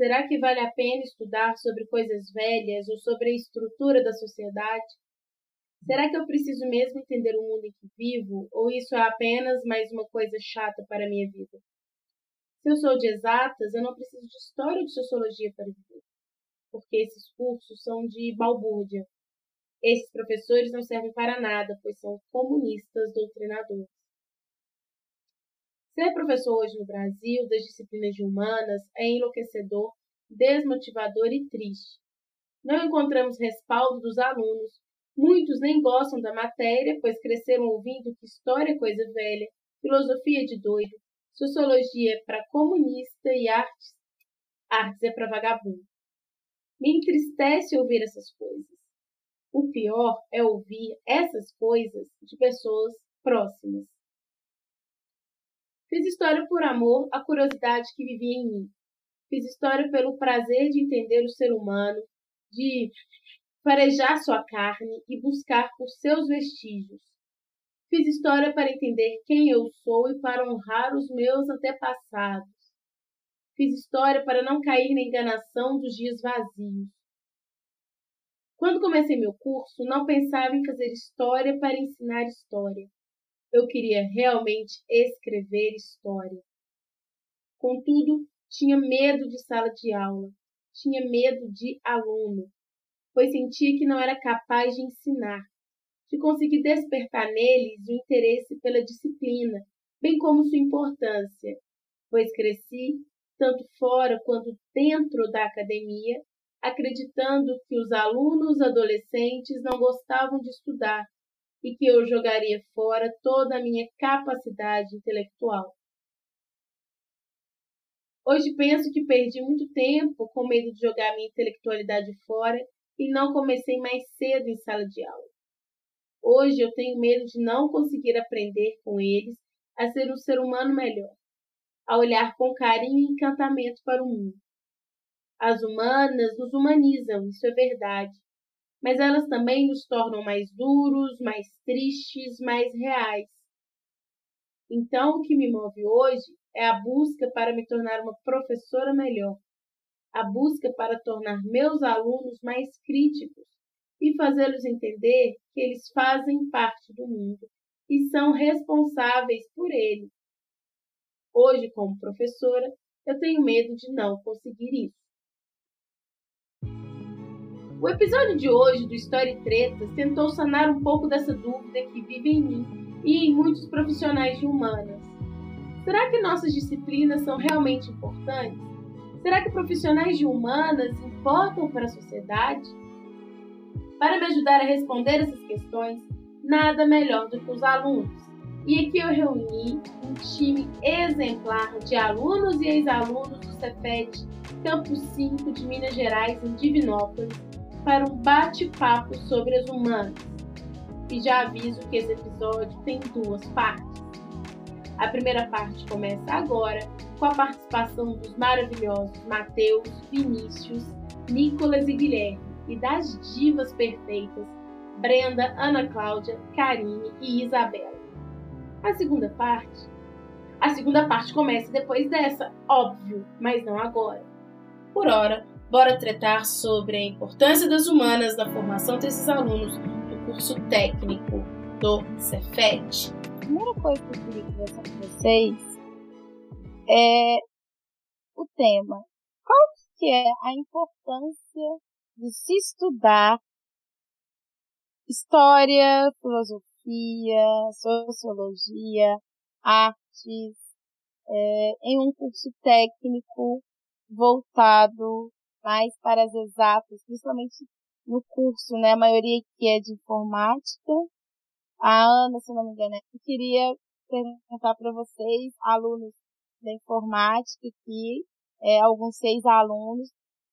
Será que vale a pena estudar sobre coisas velhas ou sobre a estrutura da sociedade? Será que eu preciso mesmo entender o mundo em que vivo ou isso é apenas mais uma coisa chata para a minha vida? Se eu sou de exatas, eu não preciso de história ou de sociologia para viver, porque esses cursos são de balbúrdia. Esses professores não servem para nada, pois são comunistas doutrinadores. Ser professor hoje no Brasil das disciplinas de humanas é enlouquecedor, desmotivador e triste. Não encontramos respaldo dos alunos. Muitos nem gostam da matéria, pois cresceram ouvindo que história é coisa velha, filosofia é de doido, sociologia é para comunista e artes, artes é para vagabundo. Me entristece ouvir essas coisas. O pior é ouvir essas coisas de pessoas próximas. Fiz história por amor à curiosidade que vivia em mim. Fiz história pelo prazer de entender o ser humano, de farejar sua carne e buscar por seus vestígios. Fiz história para entender quem eu sou e para honrar os meus antepassados. Fiz história para não cair na enganação dos dias vazios. Quando comecei meu curso, não pensava em fazer história para ensinar história. Eu queria realmente escrever história. Contudo, tinha medo de sala de aula, tinha medo de aluno, pois sentia que não era capaz de ensinar, de conseguir despertar neles o interesse pela disciplina, bem como sua importância, pois cresci, tanto fora quanto dentro da academia, acreditando que os alunos adolescentes não gostavam de estudar e que eu jogaria fora toda a minha capacidade intelectual. Hoje penso que perdi muito tempo com medo de jogar minha intelectualidade fora e não comecei mais cedo em sala de aula. Hoje eu tenho medo de não conseguir aprender com eles a ser um ser humano melhor, a olhar com carinho e encantamento para o mundo. As humanas nos humanizam, isso é verdade, mas elas também nos tornam mais duros, mais tristes, mais reais. Então, o que me move hoje é a busca para me tornar uma professora melhor, a busca para tornar meus alunos mais críticos e fazê-los entender que eles fazem parte do mundo e são responsáveis por ele. Hoje, como professora, eu tenho medo de não conseguir isso. O episódio de hoje do História e Tretas tentou sanar um pouco dessa dúvida que vive em mim e em muitos profissionais de humanas. Será que nossas disciplinas são realmente importantes? Será que profissionais de humanas importam para a sociedade? Para me ajudar a responder essas questões, nada melhor do que os alunos. E aqui eu reuni um time exemplar de alunos e ex-alunos do Cefet Campus 5 de Minas Gerais, em Divinópolis, para um bate-papo sobre as humanas. E já aviso que esse episódio tem duas partes. A primeira parte começa agora com a participação dos maravilhosos Mateus, Vinícius, Nicolas e Guilherme e das divas perfeitas Brenda, Ana Cláudia, Karine e Isabela. A segunda parte, a segunda parte começa depois dessa, óbvio, mas não agora. Por hora, bora tratar sobre a importância das humanas na formação desses alunos do curso técnico do Cefet. A primeira coisa que eu queria conversar com vocês é o tema. Qual que é a importância de se estudar história, filosofia, sociologia, artes, é, em um curso técnico voltado mais para as exatas, principalmente no curso, né? A maioria que é de informática. A Ana, se não me engano, eu queria perguntar para vocês, alunos da informática, que é, alguns seis alunos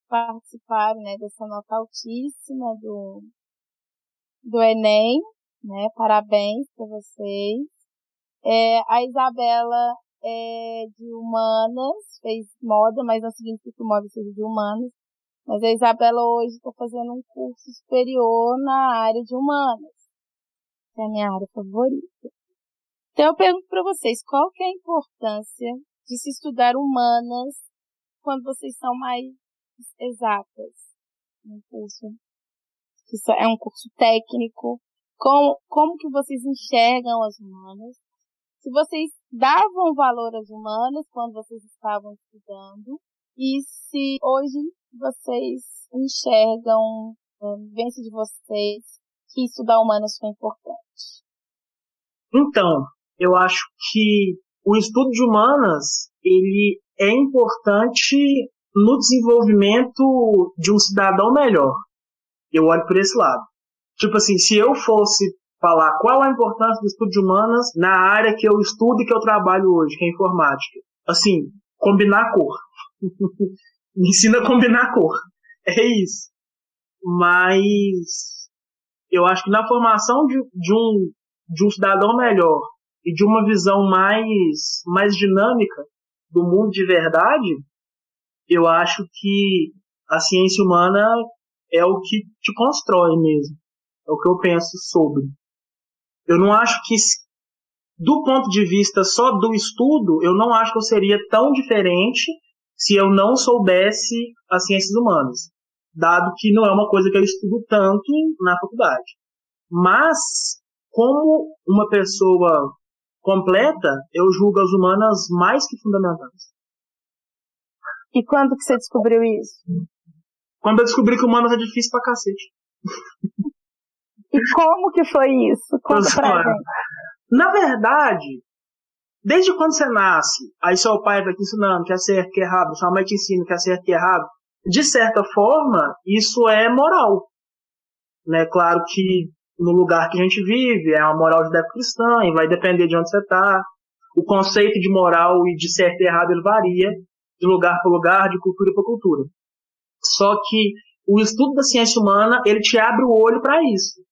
participaram né, dessa nota altíssima do, do Enem, né? Parabéns para vocês. É, a Isabela é de humanas, fez moda, mas não significa que o moda seja de humanas. Mas a Isabela hoje está fazendo um curso superior na área de humanas, que é a minha área favorita. Então eu pergunto para vocês, qual que é a importância de se estudar humanas quando vocês são mais exatas. Um curso que é um curso técnico. Como, como que vocês enxergam as humanas? Se vocês davam valor às humanas quando vocês estavam estudando e se hoje vocês enxergam a vivência de vocês que estudar humanas foi importante. Então, eu acho que o estudo de humanas ele é importante no desenvolvimento de um cidadão melhor. Eu olho por esse lado. Tipo assim, se eu fosse falar qual a importância do estudo de humanas na área que eu estudo e que eu trabalho hoje, que é informática. Assim, combinar cor. Me ensina a combinar cor. É isso. Mas eu acho que na formação de, de, um, de um cidadão melhor e de uma visão mais, mais dinâmica do mundo de verdade, eu acho que a ciência humana é o que te constrói mesmo. É o que eu penso sobre. Eu não acho que, do ponto de vista só do estudo, eu não acho que eu seria tão diferente se eu não soubesse as ciências humanas, dado que não é uma coisa que eu estudo tanto na faculdade. Mas, como uma pessoa completa, eu julgo as humanas mais que fundamentais. E quando que você descobriu isso? Quando eu descobri que humanas é difícil pra cacete. E como que foi isso? Conta pra gente. Na verdade, desde quando você nasce, aí seu pai vai te ensinando que é certo, que é errado, sua mãe te ensina que é certo, que é errado, de certa forma, isso é moral. Né? Claro que no lugar que a gente vive, é uma moral judaico-cristã, e vai depender de onde você está. O conceito de moral e de certo e errado ele varia de lugar para lugar, de cultura para cultura. Só que o estudo da ciência humana, ele te abre o olho para isso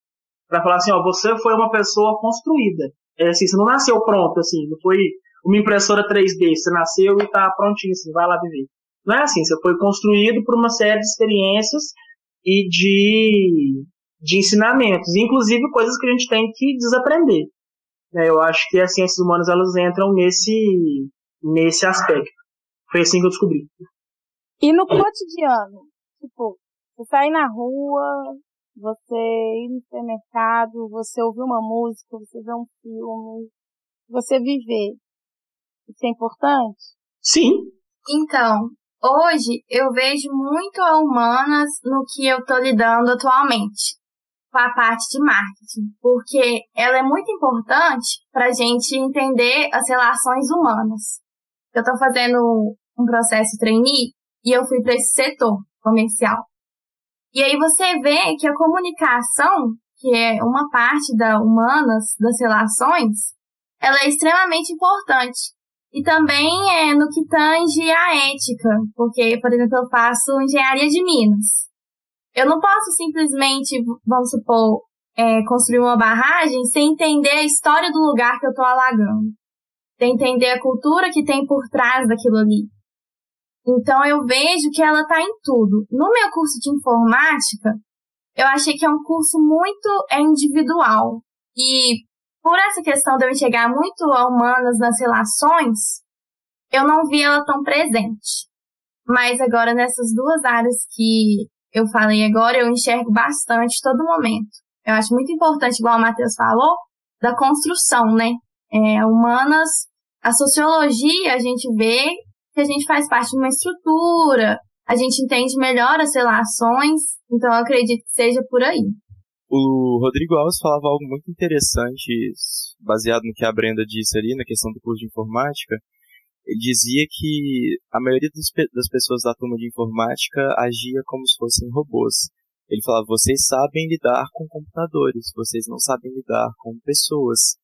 para falar assim, ó, você foi uma pessoa construída. É assim, você não nasceu pronto, assim, não foi uma impressora 3D, você nasceu e tá prontinho, assim, vai lá viver. Não é assim, você foi construído por uma série de experiências e de, de ensinamentos, inclusive coisas que a gente tem que desaprender. É, eu acho que as ciências humanas elas entram nesse, nesse aspecto. Foi assim que eu descobri. E no cotidiano, tipo, você sai na rua, você ir no supermercado, você ouvir uma música, você ver um filme, você viver. Isso é importante? Sim. Então, hoje eu vejo muito a humanas no que eu estou lidando atualmente, com a parte de marketing, porque ela é muito importante para a gente entender as relações humanas. Eu estou fazendo um processo trainee e eu fui para esse setor comercial. E aí você vê que a comunicação, que é uma parte da humanas, das relações, ela é extremamente importante. E também é no que tange a ética, porque, por exemplo, eu faço engenharia de minas. Eu não posso simplesmente, vamos supor, é, construir uma barragem sem entender a história do lugar que eu estou alagando. Sem entender a cultura que tem por trás daquilo ali. Então eu vejo que ela está em tudo. No meu curso de informática, eu achei que é um curso muito é, individual. E por essa questão de eu enxergar muito a humanas nas relações, eu não vi ela tão presente. Mas agora nessas duas áreas que eu falei agora, eu enxergo bastante todo momento. Eu acho muito importante, igual o Matheus falou, da construção, né? É, humanas, a sociologia a gente vê que a gente faz parte de uma estrutura, a gente entende melhor as relações, então eu acredito que seja por aí. O Rodrigo Alves falava algo muito interessante, baseado no que a Brenda disse ali, na questão do curso de informática. Ele dizia que a maioria das pessoas da turma de informática agia como se fossem robôs. Ele falava: vocês sabem lidar com computadores, vocês não sabem lidar com pessoas.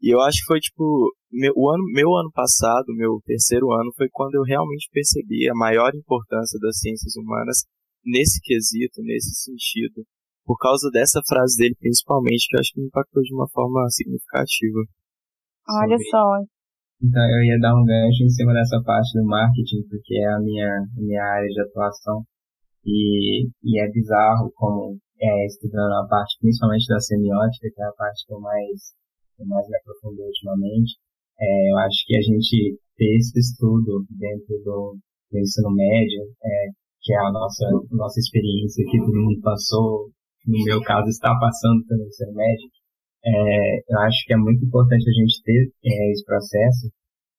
E eu acho que foi tipo, meu, o ano, meu ano passado, meu terceiro ano, foi quando eu realmente percebi a maior importância das ciências humanas nesse quesito, nesse sentido. Por causa dessa frase dele, principalmente, que eu acho que me impactou de uma forma significativa. Olha só. Então, eu ia dar um gancho em cima dessa parte do marketing, porque é a minha, a minha área de atuação. E, e é bizarro como, é, estudando a parte principalmente da semiótica, que é a parte que eu mais mais me aprofundei ultimamente, é, eu acho que a gente ter esse estudo dentro do, do ensino médio, é, que é a nossa, nossa experiência que todo mundo passou, no meu caso está passando pelo ensino médio, é, eu acho que é muito importante a gente ter é, esse processo,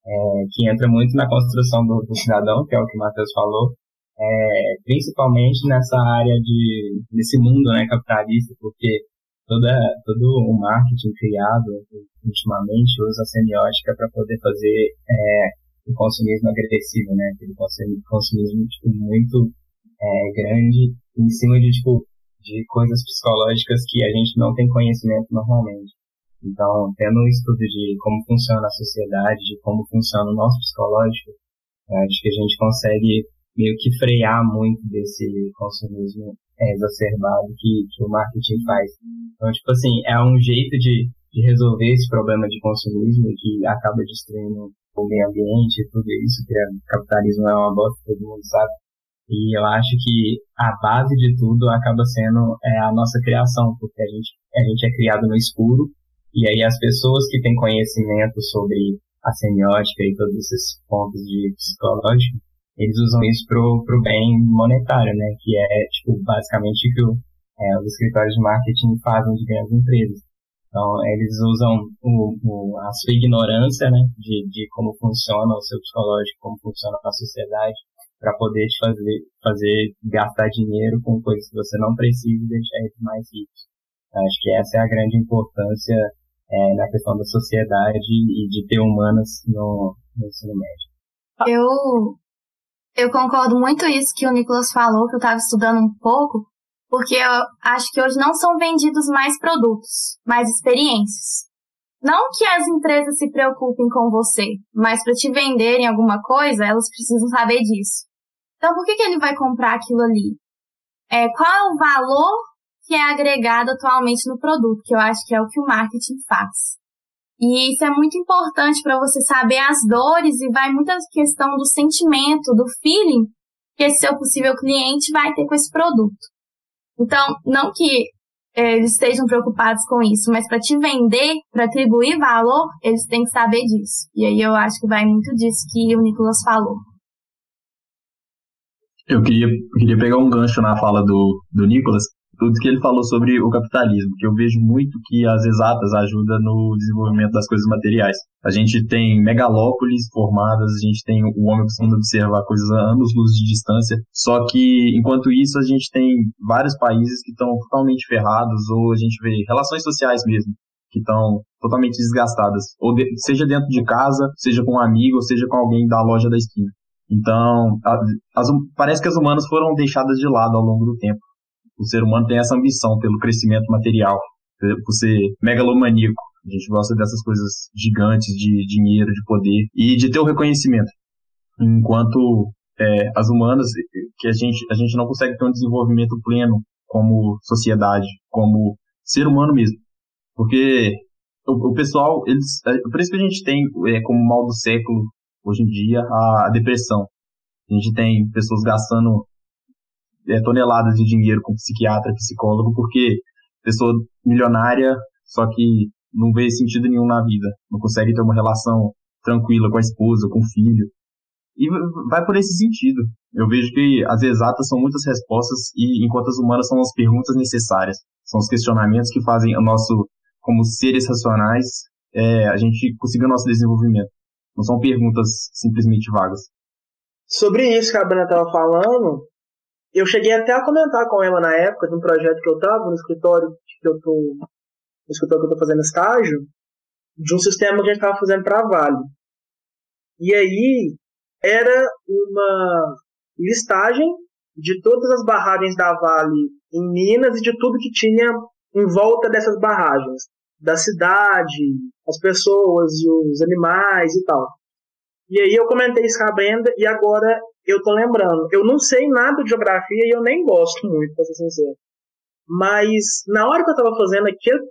é, que entra muito na construção do, do, cidadão, que é o que o Matheus falou, é, principalmente nessa área de, nesse mundo né, capitalista, porque toda, todo o marketing criado ultimamente usa a semiótica para poder fazer é, o consumismo agressivo, né? Aquele consumismo tipo, muito é, grande em cima de tipo de coisas psicológicas que a gente não tem conhecimento normalmente. Então, tendo um estudo de como funciona a sociedade, de como funciona o nosso psicológico, acho que a gente consegue meio que frear muito desse consumismo exacerbado que, que o marketing faz. Então, tipo assim, é um jeito de, de resolver esse problema de consumismo que acaba destruindo o meio ambiente e tudo isso, que o capitalismo é uma bosta, todo mundo sabe. E eu acho que a base de tudo acaba sendo é, a nossa criação, porque a gente, a gente é criado no escuro, e aí as pessoas que têm conhecimento sobre a semiótica e todos esses pontos de psicológico, eles usam isso pro, pro bem monetário, né? Que é, tipo, basicamente o que o, é, os escritórios de marketing fazem de grandes empresas. Então, eles usam o, o, a sua ignorância, né? De, de como funciona o seu psicológico, como funciona a sociedade, para poder te fazer, fazer gastar dinheiro com coisas que você não precisa e deixar eles mais ricos. Acho que essa é a grande importância é, na questão da sociedade e de ter humanas no, no ensino médio. Eu, eu concordo muito isso que o Nicolas falou, que eu estava estudando um pouco, porque eu acho que hoje não são vendidos mais produtos, mais experiências. Não que as empresas se preocupem com você, mas para te venderem alguma coisa, elas precisam saber disso. Então, por que, que ele vai comprar aquilo ali? É, qual é o valor que é agregado atualmente no produto, que eu acho que é o que o marketing faz. E isso é muito importante para você saber as dores e vai muita questão do sentimento, do feeling que esse seu possível cliente vai ter com esse produto. Então, não que é, eles estejam preocupados com isso, mas para te vender, para atribuir valor, eles têm que saber disso. E aí eu acho que vai muito disso que o Nicolas falou. Eu queria, queria pegar um gancho na fala do, do Nicolas, tudo que ele falou sobre o capitalismo, que eu vejo muito que as exatas ajudam no desenvolvimento das coisas materiais. A gente tem megalópolis formadas, a gente tem o homem conseguindo observar coisas a anos-luz de distância, só que enquanto isso a gente tem vários países que estão totalmente ferrados, ou a gente vê relações sociais mesmo, que estão totalmente desgastadas, ou de, seja dentro de casa, seja com um amigo, ou seja com alguém da loja da esquina. Então, as, parece que as humanas foram deixadas de lado ao longo do tempo. O ser humano tem essa ambição pelo crescimento material, por ser megalomaníaco. A gente gosta dessas coisas gigantes de dinheiro, de poder e de ter o reconhecimento. Enquanto é, as humanas, que a gente, a gente não consegue ter um desenvolvimento pleno como sociedade, como ser humano mesmo. Porque o, o pessoal, eles, por isso que a gente tem é, como mal do século hoje em dia a, a depressão. A gente tem pessoas gastando é, toneladas de dinheiro com psiquiatra, psicólogo, porque pessoa milionária, só que não vê sentido nenhum na vida, não consegue ter uma relação tranquila com a esposa, com o filho. E vai por esse sentido. Eu vejo que as exatas são muitas respostas e enquanto as humanas são as perguntas necessárias. São os questionamentos que fazem o nosso, como seres racionais, é, a gente conseguir o nosso desenvolvimento. Não são perguntas simplesmente vagas. Sobre isso que a Bruna estava falando, eu cheguei até a comentar com ela na época de um projeto que eu estava no escritório que eu tô no escritório que eu tô fazendo estágio, de um sistema que a gente estava fazendo para Vale. E aí era uma listagem de todas as barragens da Vale em Minas e de tudo que tinha em volta dessas barragens, da cidade, as pessoas e os animais e tal. E aí eu comentei isso com a Brenda e agora eu tô lembrando. Eu não sei nada de geografia e eu nem gosto muito, pra ser sincero. Mas na hora que eu tava fazendo aquele,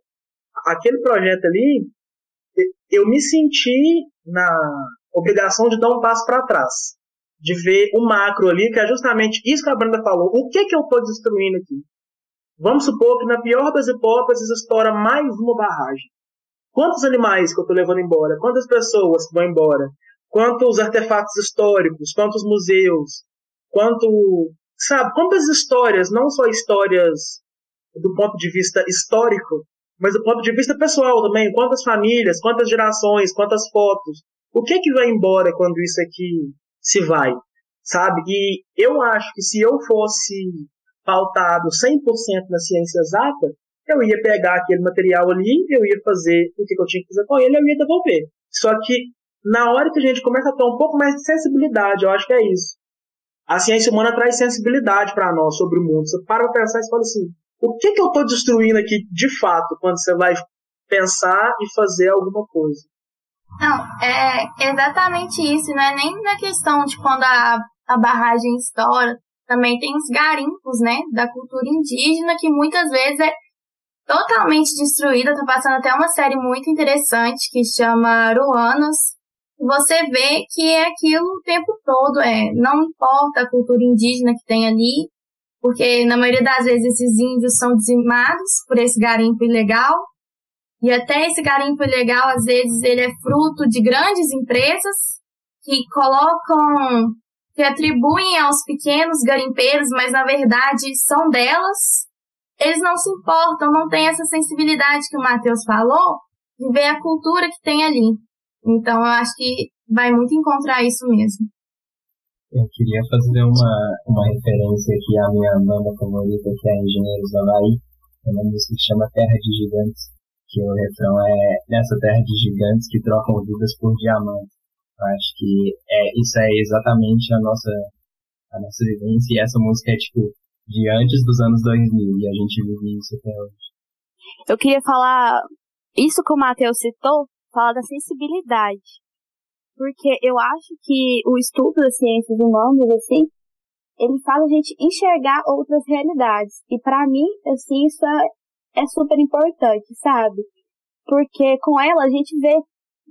aquele projeto ali, eu me senti na obrigação de dar um passo para trás. De ver o macro ali, que é justamente isso que a Brenda falou. O que que eu tô destruindo aqui? Vamos supor que na pior das hipóteses estoura mais uma barragem. Quantos animais que eu tô levando embora? Quantas pessoas que vão embora? Quantos artefatos históricos, quantos museus, quanto, sabe, quantas histórias, não só histórias do ponto de vista histórico, mas do ponto de vista pessoal também, quantas famílias, quantas gerações, quantas fotos, o que que vai embora quando isso aqui se vai, sabe? E eu acho que se eu fosse pautado 100% na ciência exata, eu ia pegar aquele material ali, eu ia fazer o que eu tinha que fazer com ele, eu ia devolver. Só que na hora que a gente começa a ter um pouco mais de sensibilidade, eu acho que é isso. A ciência humana traz sensibilidade para nós sobre o mundo. Você para pensar e fala assim: o que, que eu estou destruindo aqui de fato quando você vai pensar e fazer alguma coisa? Não, é exatamente isso. Não é nem na questão de quando a, a barragem estoura. Também tem os garimpos, né, da cultura indígena, que muitas vezes é totalmente destruída. Tá passando até uma série muito interessante que chama Ruanas. Você vê que é aquilo o tempo todo, é. Não importa a cultura indígena que tem ali, porque na maioria das vezes esses índios são dizimados por esse garimpo ilegal, e até esse garimpo ilegal, às vezes, ele é fruto de grandes empresas que colocam, que atribuem aos pequenos garimpeiros, mas na verdade são delas. Eles não se importam, não têm essa sensibilidade que o Matheus falou, de ver a cultura que tem ali. Então, eu acho que vai muito encontrar isso mesmo. Eu queria fazer uma, uma referência aqui à minha banda favorita, que é Engenheiros da Havaí. É uma música que chama Terra de Gigantes, que o refrão é Nessa terra de gigantes que trocam vidas por diamantes. Eu acho que é, isso é exatamente a nossa, a nossa vivência, e essa música é tipo de antes dos anos 2000, e a gente vive isso até hoje. Eu queria falar, isso que o Matheus citou, falar da sensibilidade porque eu acho que o estudo das ciências humanas, assim, ele faz a gente enxergar outras realidades. E para mim, assim, isso é, é super importante, sabe? Porque com ela a gente vê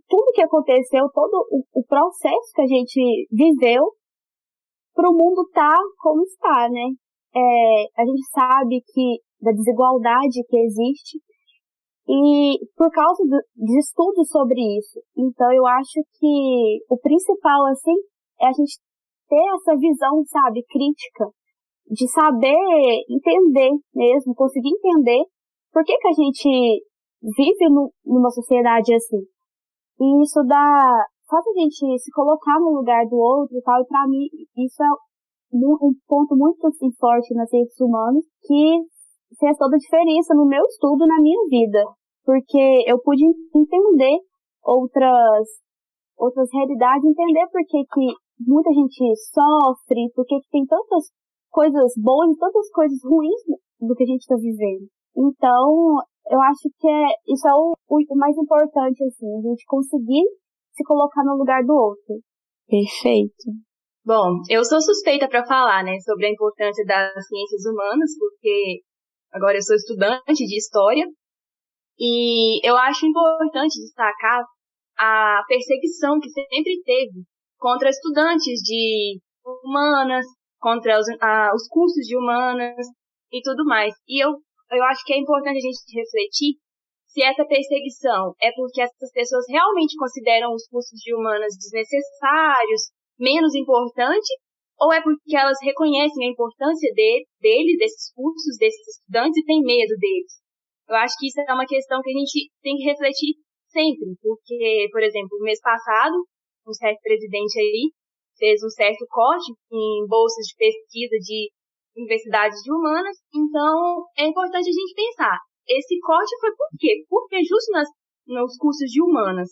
tudo que aconteceu, todo o, o processo que a gente viveu para o mundo estar tá como está, né? É, a gente sabe que da desigualdade que existe, e por causa do, de estudos sobre isso. Então eu acho que o principal, assim, é a gente ter essa visão, sabe, crítica, de saber entender mesmo, conseguir entender por que, que a gente vive no, numa sociedade assim. E isso dá, faz a gente se colocar no lugar do outro e tal, e pra mim isso é um ponto muito assim, forte nas ciências humanas que fez toda a diferença no meu estudo, na minha vida. Porque eu pude entender outras, outras realidades, entender por que, que muita gente sofre, por que, que tem tantas coisas boas e tantas coisas ruins do que a gente está vivendo. Então, eu acho que é, isso é o, o mais importante, assim, a gente conseguir se colocar no lugar do outro. Perfeito. Bom, eu sou suspeita para falar, né, sobre a importância das ciências humanas, porque agora eu sou estudante de história e eu acho importante destacar a perseguição que sempre teve contra estudantes de humanas, contra os, os cursos de humanas e tudo mais. E eu, eu acho que é importante a gente refletir se essa perseguição é porque essas pessoas realmente consideram os cursos de humanas desnecessários, menos importante, ou é porque elas reconhecem a importância de, deles, desses cursos, desses estudantes, e têm medo deles. Eu acho que isso é uma questão que a gente tem que refletir sempre, porque, por exemplo, mês passado, um certo presidente aí fez um certo corte em bolsas de pesquisa de universidades de humanas, então é importante a gente pensar, esse corte foi por quê? Porque justo nas, nos cursos de humanas,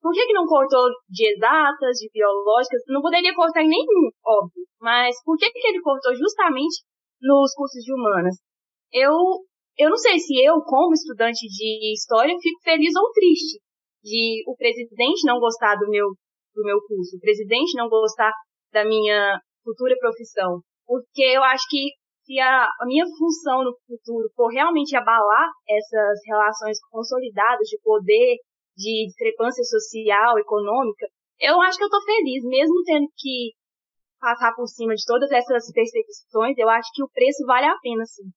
por que, que não cortou de exatas, de biológicas? Não poderia cortar em nenhum, óbvio. Mas por que, que ele cortou justamente nos cursos de humanas? Eu, eu não sei se eu, como estudante de história, fico feliz ou triste de o presidente não gostar do meu, do meu curso, o presidente não gostar da minha futura profissão. Porque eu acho que se a, a minha função no futuro for realmente abalar essas relações consolidadas de poder, de discrepância social, econômica, eu acho que eu tô feliz, mesmo tendo que passar por cima de todas essas perseguições, eu acho que o preço vale a pena, sim.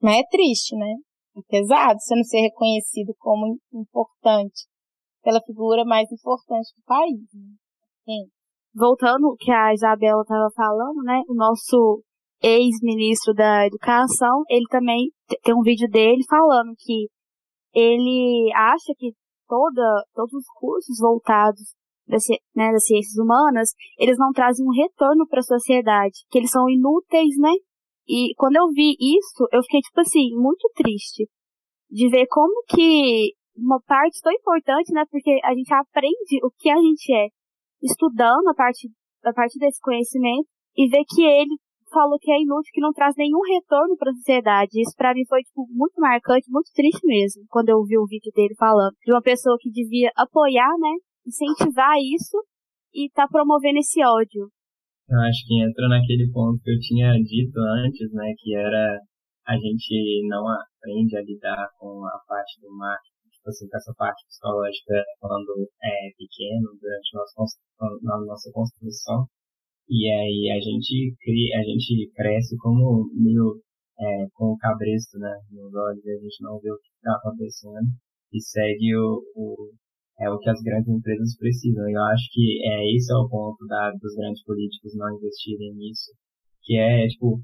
Mas é triste, né? É pesado você não ser reconhecido como importante pela figura mais importante do país. Né? Sim. Voltando o que a Isabela estava falando, né? O nosso ex-ministro da Educação, ele também tem um vídeo dele falando que ele acha que toda, todos os cursos voltados das, né, das ciências humanas, eles não trazem um retorno para a sociedade, que eles são inúteis, né? E quando eu vi isso, eu fiquei, tipo assim, muito triste de ver como que uma parte tão importante, né? Porque a gente aprende o que a gente é, estudando a parte, a parte desse conhecimento e ver que ele falou que é inútil, que não traz nenhum retorno para a sociedade. Isso para mim foi tipo muito marcante, muito triste mesmo, quando eu vi o vídeo dele falando de uma pessoa que devia apoiar, né, incentivar isso e tá promovendo esse ódio. Eu acho que entra naquele ponto que eu tinha dito antes, né, que era a gente não aprende a lidar com a parte do marketing, tipo assim, com essa parte psicológica quando é pequeno, durante nossa, na nossa construção. E aí a gente cria, a gente cresce como meio é, com o cabresto, né, nos olhos, a gente não vê o que está acontecendo e segue o, o, é o que as grandes empresas precisam. E eu acho que é esse é o ponto da, dos grandes políticos não investirem nisso, que é tipo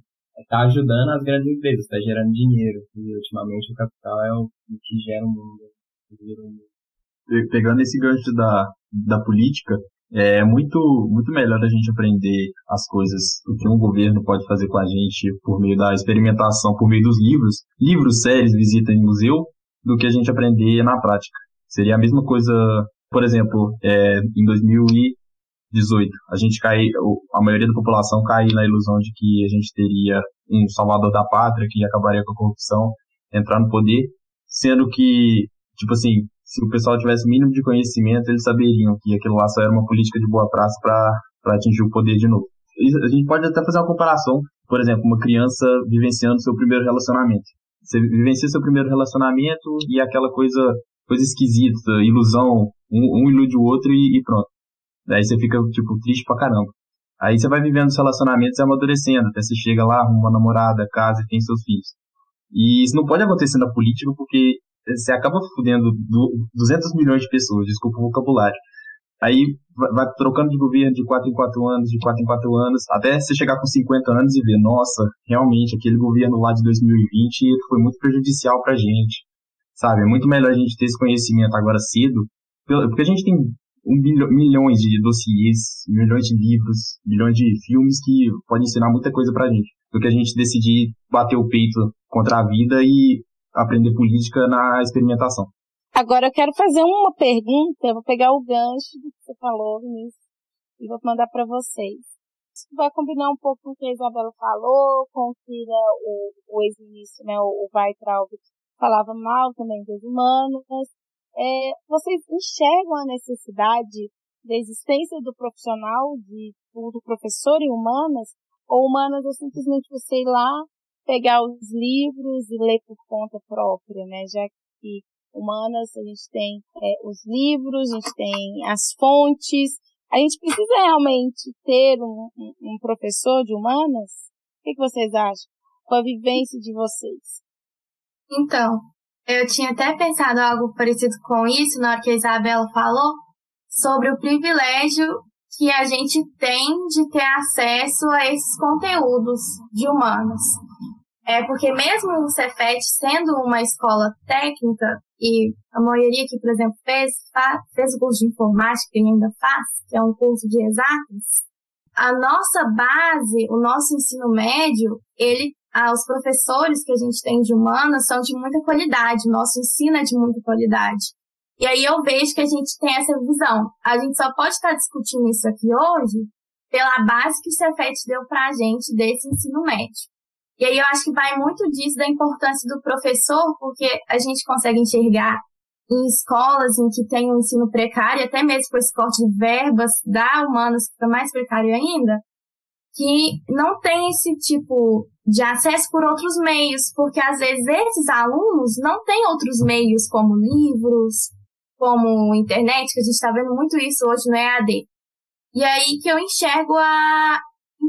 tá ajudando as grandes empresas, está gerando dinheiro e ultimamente o capital é o, o que gera o mundo. Gera o mundo. Pegando esse gancho da, da política, é muito, muito melhor a gente aprender as coisas, o que um governo pode fazer com a gente por meio da experimentação, por meio dos livros, livros, séries, visita em museu, do que a gente aprender na prática. Seria a mesma coisa, por exemplo, é, em 2018, a gente cai, a maioria da população cai na ilusão de que a gente teria um salvador da pátria que acabaria com a corrupção, entrar no poder, sendo que, tipo assim, se o pessoal tivesse o mínimo de conhecimento, eles saberiam que aquilo lá só era uma política de boa praça para atingir o poder de novo. A gente pode até fazer uma comparação, por exemplo, uma criança vivenciando seu primeiro relacionamento. Você vivencia seu primeiro relacionamento e aquela coisa, coisa esquisita, ilusão, um, um ilude o outro e, e pronto. Daí você fica, tipo, triste pra caramba. Aí você vai vivendo os relacionamentos e amadurecendo, até você chega lá, arruma uma namorada, casa e tem seus filhos. E isso não pode acontecer na política porque você acaba fudendo 200 milhões de pessoas, desculpa o vocabulário. Aí vai trocando de governo de 4 em 4 anos, de 4 em 4 anos, até você chegar com 50 anos e ver, nossa, realmente, aquele governo lá de 2020 foi muito prejudicial pra gente. Sabe? É muito melhor a gente ter esse conhecimento agora cedo, porque a gente tem um bilhão, milhões de dossiês, milhões de livros, milhões de filmes que podem ensinar muita coisa pra gente, do que a gente decidir bater o peito contra a vida e aprender política na experimentação. Agora eu quero fazer uma pergunta, eu vou pegar o gancho do que você falou, Vinícius, e vou mandar para vocês. Isso vai combinar um pouco com o que a Isabela falou, com o que né, o, o ex-ministro, né, o, Weitraub, falava mal também dos humanos. É, vocês enxergam a necessidade da existência do profissional, de, do professor em humanas, ou humanas é simplesmente você ir lá, pegar os livros e ler por conta própria, né? Já que humanas a gente tem é, os livros, a gente tem as fontes. A gente precisa realmente ter um, um, um professor de humanas? O que, que vocês acham? Com a vivência de vocês? Então, eu tinha até pensado algo parecido com isso na hora que a Isabela falou sobre o privilégio que a gente tem de ter acesso a esses conteúdos de humanas. É porque mesmo o Cefet sendo uma escola técnica, e a maioria que, por exemplo, fez, fez o curso de informática e ainda faz, que é um curso de exatas, a nossa base, o nosso ensino médio, ele, ah, os professores que a gente tem de humanas são de muita qualidade, o nosso ensino é de muita qualidade. E aí eu vejo que a gente tem essa visão. A gente só pode estar discutindo isso aqui hoje pela base que o Cefet deu para a gente desse ensino médio. E aí eu acho que vai muito disso da importância do professor, porque a gente consegue enxergar em escolas em que tem um ensino precário, até mesmo com esse corte de verbas da humanos, que fica mais precário ainda, que não tem esse tipo de acesso por outros meios, porque às vezes esses alunos não têm outros meios como livros, como internet, que a gente está vendo muito isso hoje no EAD. E aí que eu enxergo a,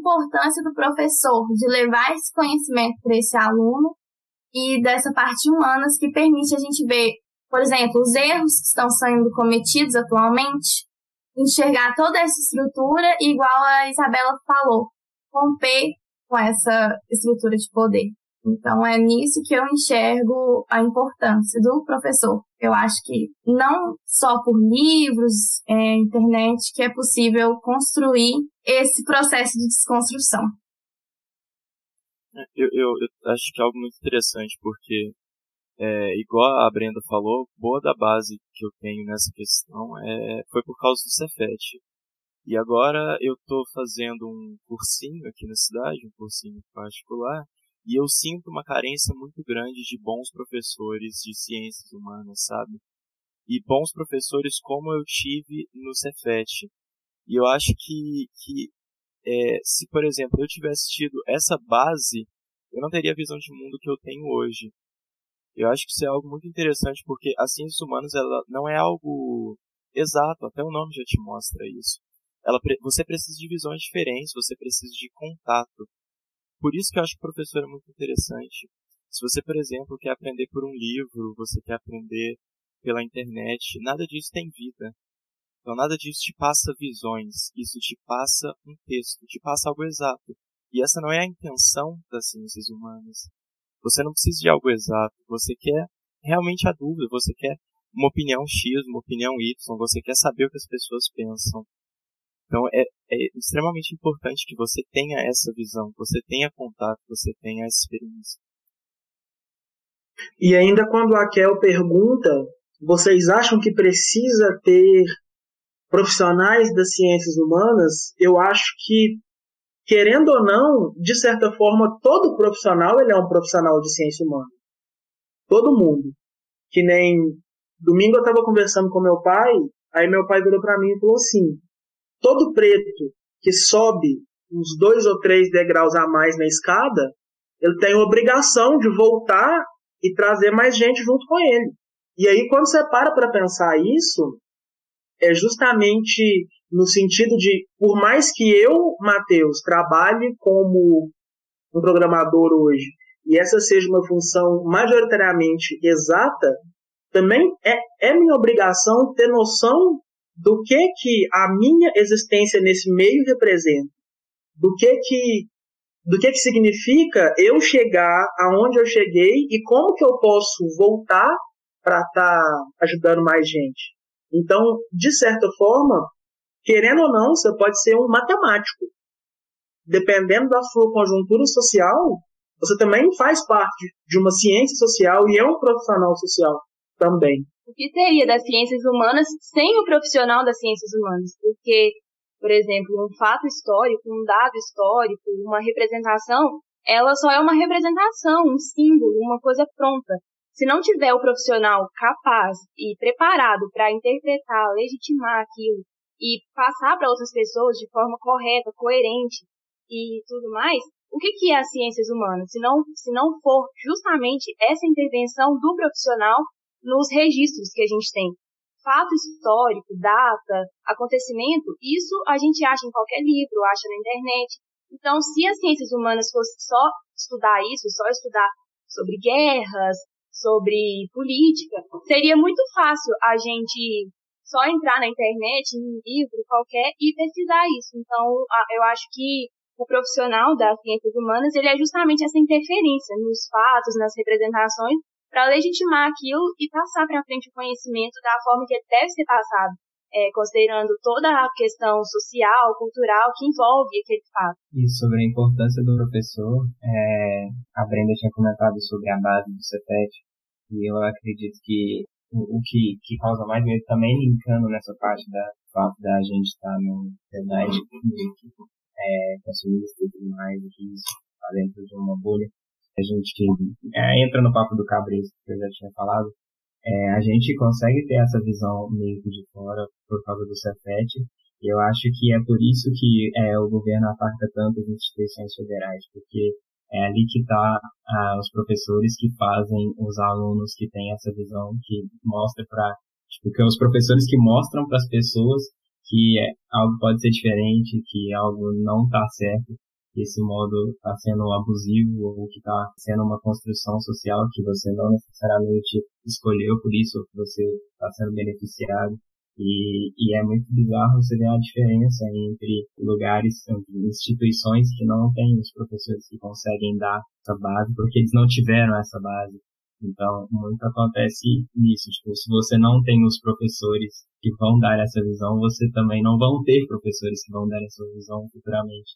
importância do professor de levar esse conhecimento para esse aluno e dessa parte humanas que permite a gente ver, por exemplo, os erros que estão sendo cometidos atualmente enxergar toda essa estrutura, igual a Isabela falou, romper com essa estrutura de poder. Então é nisso que eu enxergo a importância do professor. Eu acho que não só por livros, é, internet, que é possível construir esse processo de desconstrução. É, eu, eu, eu acho que é algo muito interessante, porque, é, igual a Brenda falou, boa da base que eu tenho nessa questão é, foi por causa do Cefet. E agora eu estou fazendo um cursinho aqui na cidade, um cursinho particular, e eu sinto uma carência muito grande de bons professores de ciências humanas, sabe? E bons professores como eu tive no Cefet. E eu acho que, que é, se, por exemplo, eu tivesse tido essa base, eu não teria a visão de mundo que eu tenho hoje. Eu acho que isso é algo muito interessante porque as ciências humanas ela não é algo exato, até o nome já te mostra isso. Ela, você precisa de visões diferentes, você precisa de contato. Por isso que eu acho que o professor é muito interessante. Se você, por exemplo, quer aprender por um livro, você quer aprender pela internet, nada disso tem vida. Então nada disso te passa visões, isso te passa um texto, te passa algo exato. E essa não é a intenção das ciências humanas. Você não precisa de algo exato, você quer realmente a dúvida, você quer uma opinião X, uma opinião Y, você quer saber o que as pessoas pensam. Então é, é extremamente importante que você tenha essa visão, você tenha contato, você tenha essa experiência. E ainda quando a Kel pergunta, vocês acham que precisa ter profissionais das ciências humanas? Eu acho que, querendo ou não, de certa forma, todo profissional ele é um profissional de ciência humana. Todo mundo. Que nem domingo eu estava conversando com meu pai, aí meu pai virou para mim e falou assim: todo preto que sobe uns dois ou três degraus a mais na escada, ele tem obrigação de voltar e trazer mais gente junto com ele. E aí, quando você para para pensar isso, é justamente no sentido de, por mais que eu, Matheus, trabalhe como um programador hoje, e essa seja uma função majoritariamente exata, também é, é minha obrigação ter noção do que que a minha existência nesse meio representa, do que que do que que significa eu chegar aonde eu cheguei e como que eu posso voltar para estar tá ajudando mais gente. Então, de certa forma, querendo ou não, você pode ser um matemático. Dependendo da sua conjuntura social, você também faz parte de uma ciência social e é um profissional social também o que seria das ciências humanas sem o profissional das ciências humanas? Porque, por exemplo, um fato histórico, um dado histórico, uma representação, ela só é uma representação, um símbolo, uma coisa pronta. Se não tiver o profissional capaz e preparado para interpretar, legitimar aquilo e passar para outras pessoas de forma correta, coerente e tudo mais, o que, que é as ciências humanas? Se não, se não for justamente essa intervenção do profissional nos registros que a gente tem. Fato histórico, data, acontecimento, isso a gente acha em qualquer livro, acha na internet. Então, se as ciências humanas fossem só estudar isso, só estudar sobre guerras, sobre política, seria muito fácil a gente só entrar na internet, em um livro qualquer e pesquisar isso. Então, eu acho que o profissional das ciências humanas, ele é justamente essa interferência nos fatos, nas representações, para legitimar aquilo e passar para frente o conhecimento da forma que ele deve ser passado, é, considerando toda a questão social, cultural que envolve aquele fato. E sobre a importância do professor, é, a Brenda tinha comentado sobre a base do CETET, e eu acredito que o, o que, que causa mais medo também linkando nessa parte da fato da gente estar numa sociedade é, consumista e tudo mais, que isso está dentro de uma bolha, a gente que é, entra no papo do Cabresto, que eu já tinha falado, é, a gente consegue ter essa visão meio de fora por causa do Cefet, e eu acho que é por isso que é, o governo ataca tanto as instituições federais, porque é ali que está ah, os professores que fazem os alunos que têm essa visão, que mostra para tipo, que é os professores que mostram para as pessoas que é, algo pode ser diferente, que algo não está certo, que esse modo está sendo abusivo ou que está sendo uma construção social que você não necessariamente escolheu, por isso você está sendo beneficiado. E, e é muito bizarro você ver a diferença entre lugares, entre instituições que não têm os professores que conseguem dar essa base, porque eles não tiveram essa base. Então, muito acontece nisso. Tipo, se você não tem os professores que vão dar essa visão, você também não vão ter professores que vão dar essa visão futuramente.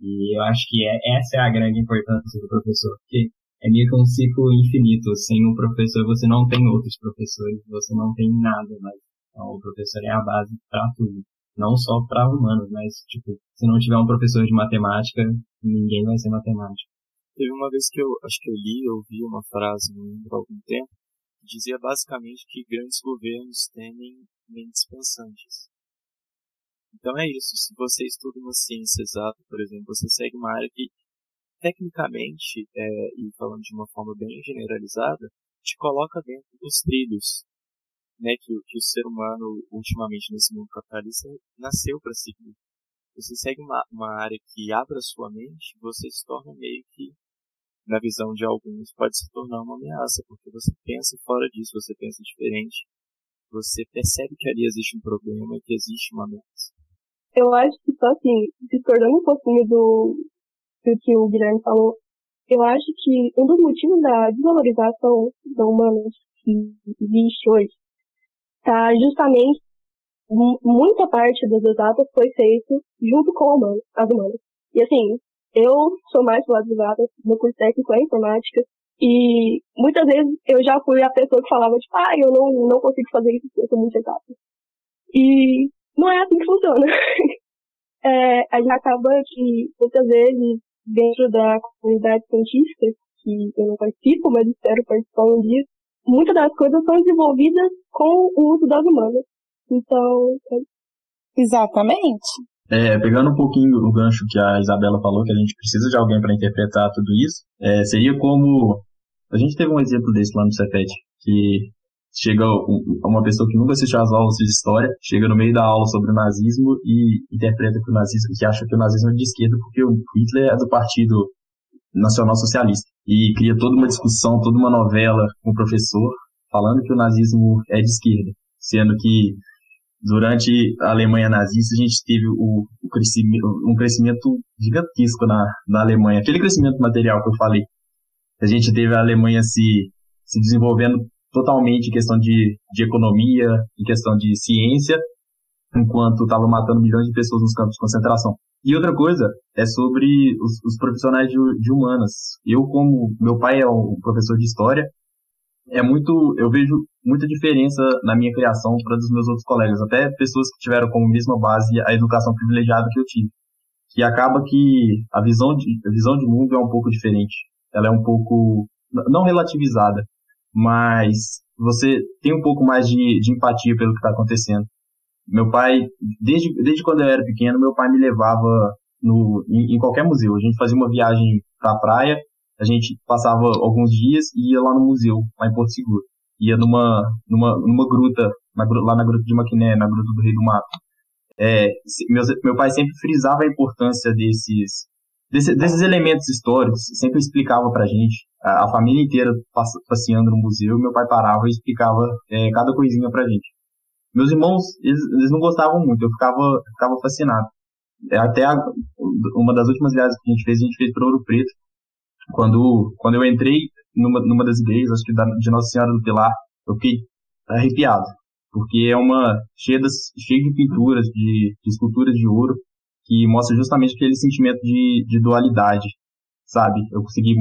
E eu acho que é, essa é a grande importância do professor, porque é meio que um ciclo infinito. Sem um professor, você não tem outros professores, você não tem nada mais. Então, o professor é a base para tudo. Não só para humanos, mas, tipo, se não tiver um professor de matemática, ninguém vai ser matemático. Teve uma vez que eu acho que eu li, eu uma frase há algum tempo, que dizia basicamente que grandes governos temem mentes pensantes. Então é isso, se você estuda uma ciência exata, por exemplo, você segue uma área que tecnicamente, é, e falando de uma forma bem generalizada, te coloca dentro dos trilhos, né, que, que o ser humano, ultimamente nesse mundo capitalista, nasceu para seguir. Você segue uma, uma área que abre a sua mente, você se torna meio que na visão de alguns, pode se tornar uma ameaça, porque você pensa fora disso, você pensa diferente, você percebe que ali existe um problema, que existe uma ameaça. Eu acho que só assim, discordando um pouquinho do, do que o Guilherme falou, eu acho que um dos motivos da desvalorização da humanas que existe hoje está justamente muita parte das exatas foi feito junto com as humanas. E assim, eu sou mais do lado de exatas, meu curso técnico é informática, e muitas vezes eu já fui a pessoa que falava, tipo, ah, eu não, não consigo fazer isso eu sou muito exata. E não é assim que funciona. é, a gente acaba que, muitas vezes, dentro da comunidade científica, que eu não participo, mas espero participar um dia, muitas das coisas são desenvolvidas com o uso das humanas. Então, é... Exatamente. É, pegando um pouquinho o gancho que a Isabela falou, que a gente precisa de alguém para interpretar tudo isso, é, seria como. A gente teve um exemplo desse lá no Cefet, que chega uma pessoa que nunca assistiu às aulas de história, chega no meio da aula sobre o nazismo e interpreta que o nazismo, que acha que o nazismo é de esquerda porque o Hitler é do Partido Nacional Socialista. E cria toda uma discussão, toda uma novela com o professor falando que o nazismo é de esquerda, sendo que durante a Alemanha nazista, a gente teve o, o crescimento, um crescimento gigantesco na, na Alemanha. Aquele crescimento material que eu falei. A gente teve a Alemanha se, se desenvolvendo totalmente em questão de, de economia, em questão de ciência, enquanto estava matando milhões de pessoas nos campos de concentração. E outra coisa é sobre os, os profissionais de, de, humanas. Eu, como meu pai é um professor de história, é muito, eu vejo muita diferença na minha criação para dos meus outros colegas, até pessoas que tiveram como mesma base a educação privilegiada que eu tive. Que acaba que a visão de, a visão de mundo é um pouco diferente. Ela é um pouco, não relativizada, mas você tem um pouco mais de, de empatia pelo que está acontecendo. Meu pai, desde, desde quando eu era pequeno, meu pai me levava no, em, em qualquer museu. A gente fazia uma viagem para a praia a gente passava alguns dias e ia lá no museu, lá em Porto Seguro. Ia numa, numa, numa gruta, na, lá na Gruta de Maquiné, na Gruta do Rei do Mato. É, meu, meu pai sempre frisava a importância desses, desses, desses elementos históricos, sempre explicava pra gente, a, família inteira passeando no museu, meu pai parava e explicava é, cada coisinha pra gente. Meus irmãos, eles, eles não gostavam muito, eu ficava, ficava fascinado. É, até a, uma das últimas viagens que a gente fez, a gente fez para Ouro Preto, quando, quando eu entrei numa, numa das igrejas, acho que da, de Nossa Senhora do Pilar, eu fiquei arrepiado, porque é uma cheia, das, cheia de pinturas, de, de esculturas de ouro, que mostra justamente aquele sentimento de, de dualidade, sabe? Eu consegui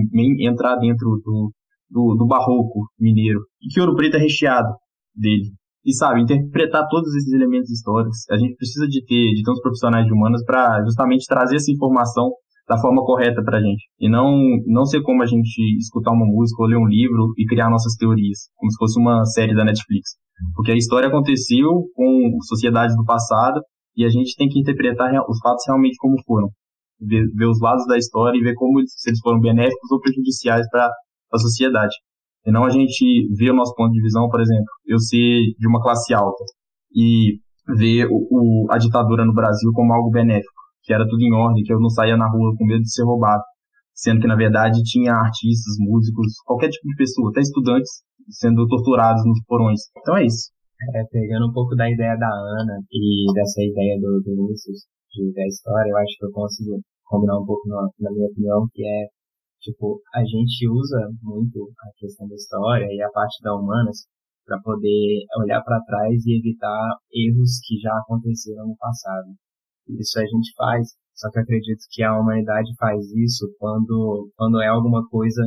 entrar dentro do, do, do barroco mineiro, e que Ouro Preto é recheado dele. E sabe, interpretar todos esses elementos históricos, a gente precisa de ter, de ter uns profissionais de humanas para justamente trazer essa informação da forma correta pra gente. E não, não ser como a gente escutar uma música ou ler um livro e criar nossas teorias, como se fosse uma série da Netflix. Porque a história aconteceu com sociedades do passado e a gente tem que interpretar os fatos realmente como foram. Ver, ver os lados da história e ver como se eles foram benéficos ou prejudiciais para a sociedade. E não a gente ver o nosso ponto de visão, por exemplo, eu ser de uma classe alta e ver o, o, a ditadura no Brasil como algo benéfico que era tudo em ordem, que eu não saía na rua com medo de ser roubado. Sendo que, na verdade, tinha artistas, músicos, qualquer tipo de pessoa, até estudantes, sendo torturados nos porões. Então é isso. É, pegando um pouco da ideia da Ana e dessa ideia do, do Vinícius de, da história, eu acho que eu consigo combinar um pouco na, na minha opinião, que é, tipo, a gente usa muito a questão da história e a parte da humanas para poder olhar para trás e evitar erros que já aconteceram no passado. Isso a gente faz, só que acredito que a humanidade faz isso quando, quando é alguma coisa